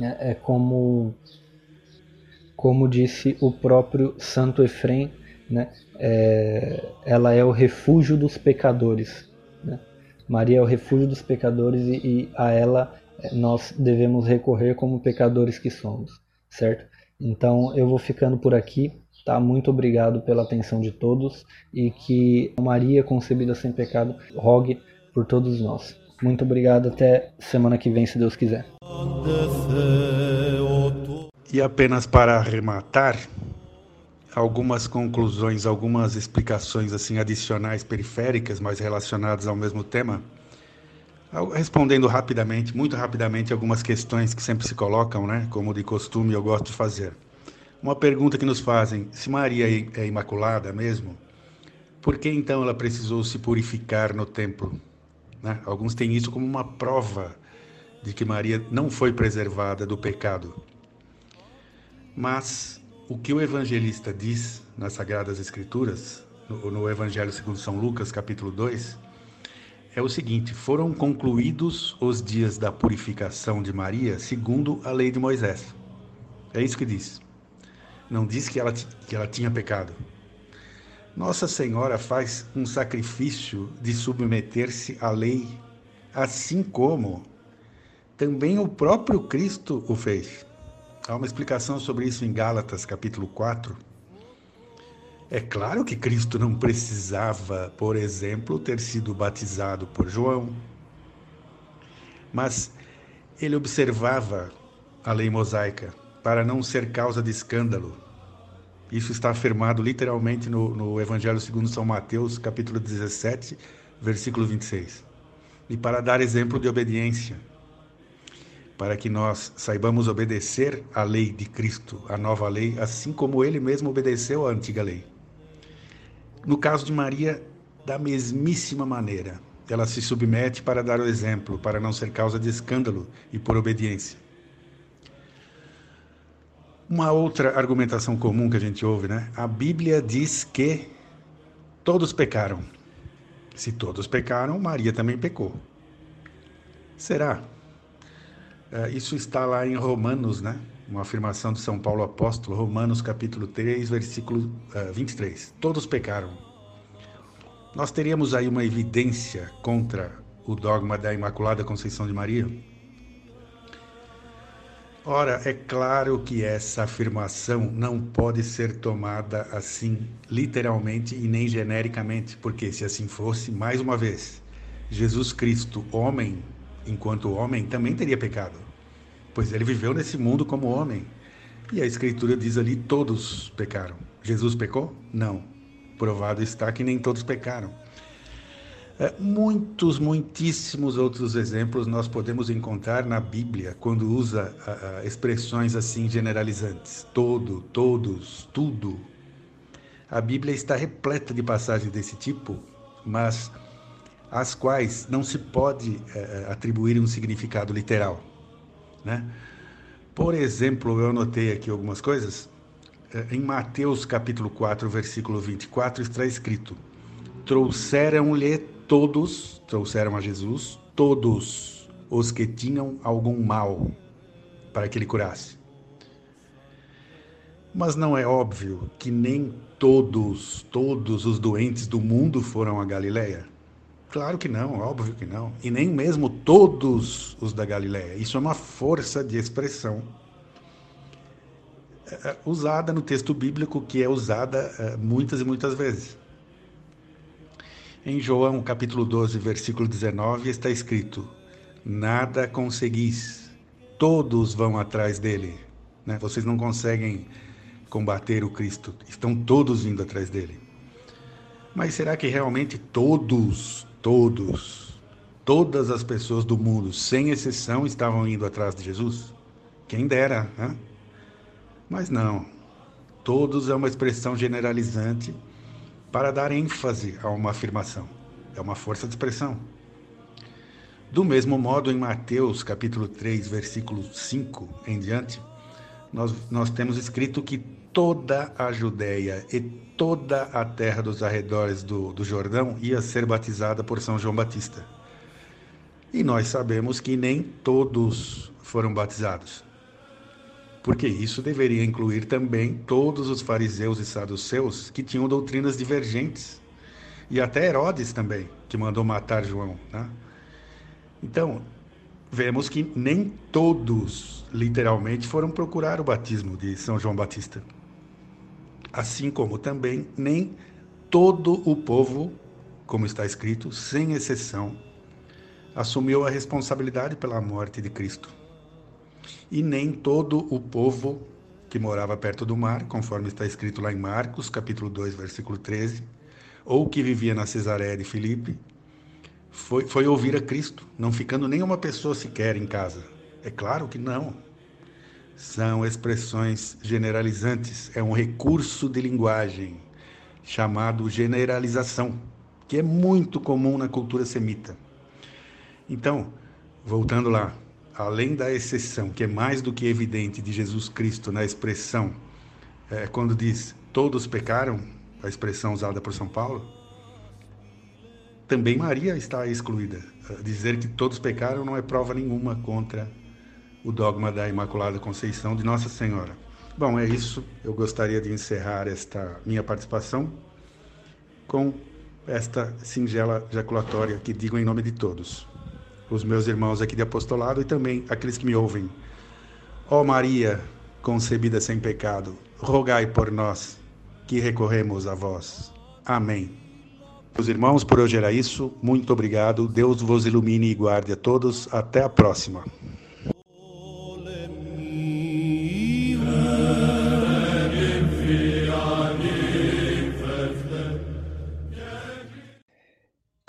É, é como, como disse o próprio Santo Efrem, né, é, ela é o refúgio dos pecadores. Né? Maria é o refúgio dos pecadores e, e a ela nós devemos recorrer como pecadores que somos, certo? Então eu vou ficando por aqui, tá? Muito obrigado pela atenção de todos e que Maria concebida sem pecado rogue por todos nós. Muito obrigado, até semana que vem, se Deus quiser. E apenas para arrematar, algumas conclusões, algumas explicações assim adicionais periféricas, mas relacionadas ao mesmo tema. Respondendo rapidamente, muito rapidamente, algumas questões que sempre se colocam, né? Como de costume eu gosto de fazer. Uma pergunta que nos fazem: se Maria é imaculada mesmo, por que então ela precisou se purificar no templo? Né? Alguns têm isso como uma prova de que Maria não foi preservada do pecado. Mas o que o evangelista diz nas Sagradas Escrituras, no, no Evangelho segundo São Lucas, capítulo 2, é o seguinte: foram concluídos os dias da purificação de Maria segundo a lei de Moisés. É isso que diz. Não diz que ela, que ela tinha pecado. Nossa Senhora faz um sacrifício de submeter-se à lei, assim como também o próprio Cristo o fez. Há uma explicação sobre isso em Gálatas, capítulo 4 é claro que Cristo não precisava, por exemplo, ter sido batizado por João, mas ele observava a lei mosaica para não ser causa de escândalo. Isso está afirmado literalmente no, no Evangelho segundo São Mateus, capítulo 17, versículo 26. E para dar exemplo de obediência, para que nós saibamos obedecer à lei de Cristo, a nova lei, assim como ele mesmo obedeceu à antiga lei. No caso de Maria, da mesmíssima maneira, ela se submete para dar o exemplo, para não ser causa de escândalo e por obediência. Uma outra argumentação comum que a gente ouve, né? A Bíblia diz que todos pecaram. Se todos pecaram, Maria também pecou. Será? É, isso está lá em Romanos, né? uma afirmação de São Paulo apóstolo, Romanos capítulo 3, versículo uh, eh, 23. Todos pecaram. Nós teríamos aí uma evidência contra o dogma da Imaculada Conceição de Maria? Ora, é claro que essa afirmação não pode ser tomada assim, literalmente e nem genericamente, porque se assim fosse, mais uma vez, Jesus Cristo, homem, enquanto homem, também teria pecado pois ele viveu nesse mundo como homem. E a Escritura diz ali: todos pecaram. Jesus pecou? Não. Provado está que nem todos pecaram. É, muitos, muitíssimos outros exemplos nós podemos encontrar na Bíblia quando usa expressões assim generalizantes: todo, todos, tudo. A Bíblia está repleta de passagens desse tipo, mas às quais não se pode é, atribuir um significado literal. Né? Por exemplo, eu anotei aqui algumas coisas. É, em Mateus capítulo 4, versículo 24, está escrito: Trouxeram-lhe todos, trouxeram a Jesus, todos os que tinham algum mal, para que ele curasse. Mas não é óbvio que nem todos, todos os doentes do mundo foram a Galileia? Claro que não, óbvio que não. E nem mesmo todos os da Galiléia. Isso é uma força de expressão é, é, usada no texto bíblico, que é usada é, muitas e muitas vezes. Em João capítulo 12, versículo 19, está escrito: Nada conseguis, todos vão atrás dele. Né? Vocês não conseguem combater o Cristo, estão todos indo atrás dele. Mas será que realmente todos, todos, todas as pessoas do mundo, sem exceção, estavam indo atrás de Jesus? Quem dera, né? Mas não. Todos é uma expressão generalizante para dar ênfase a uma afirmação. É uma força de expressão. Do mesmo modo, em Mateus capítulo 3, versículo 5 em diante, nós, nós temos escrito que toda a Judéia e toda a terra dos arredores do, do Jordão ia ser batizada por São João Batista. E nós sabemos que nem todos foram batizados. Porque isso deveria incluir também todos os fariseus e saduceus que tinham doutrinas divergentes. E até Herodes também, que mandou matar João. Né? Então, vemos que nem todos, literalmente, foram procurar o batismo de São João Batista. Assim como também nem todo o povo, como está escrito, sem exceção, assumiu a responsabilidade pela morte de Cristo. E nem todo o povo que morava perto do mar, conforme está escrito lá em Marcos, capítulo 2, versículo 13, ou que vivia na Cesareia de Filipe, foi, foi ouvir a Cristo, não ficando nenhuma pessoa sequer em casa. É claro que não. São expressões generalizantes, é um recurso de linguagem chamado generalização, que é muito comum na cultura semita. Então, voltando lá, além da exceção, que é mais do que evidente de Jesus Cristo na expressão, é, quando diz todos pecaram, a expressão usada por São Paulo, também Maria está excluída. Dizer que todos pecaram não é prova nenhuma contra o dogma da Imaculada Conceição de Nossa Senhora. Bom, é isso. Eu gostaria de encerrar esta minha participação com esta singela jaculatória que digo em nome de todos, os meus irmãos aqui de apostolado e também aqueles que me ouvem. Ó Maria, concebida sem pecado, rogai por nós que recorremos a vós. Amém. Meus irmãos, por hoje era isso. Muito obrigado. Deus vos ilumine e guarde a todos. Até a próxima.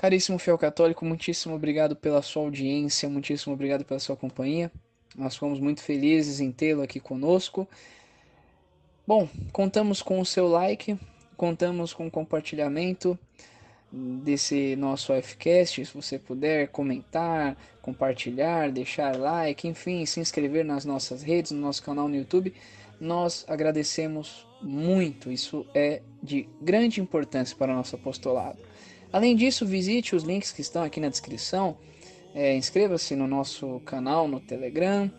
Caríssimo fiel católico, muitíssimo obrigado pela sua audiência, muitíssimo obrigado pela sua companhia. Nós fomos muito felizes em tê-lo aqui conosco. Bom, contamos com o seu like, contamos com o compartilhamento desse nosso Fcast, se você puder comentar, compartilhar, deixar like, enfim, se inscrever nas nossas redes, no nosso canal no YouTube, nós agradecemos muito. Isso é de grande importância para o nosso apostolado. Além disso, visite os links que estão aqui na descrição. É, inscreva-se no nosso canal no Telegram.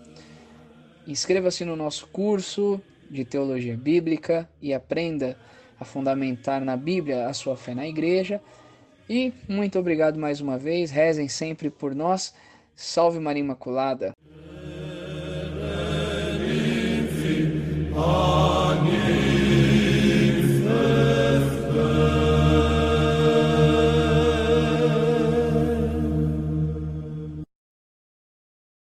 Inscreva-se no nosso curso de Teologia Bíblica e aprenda a fundamentar na Bíblia a sua fé na igreja. E muito obrigado mais uma vez. Rezem sempre por nós. Salve Maria Imaculada.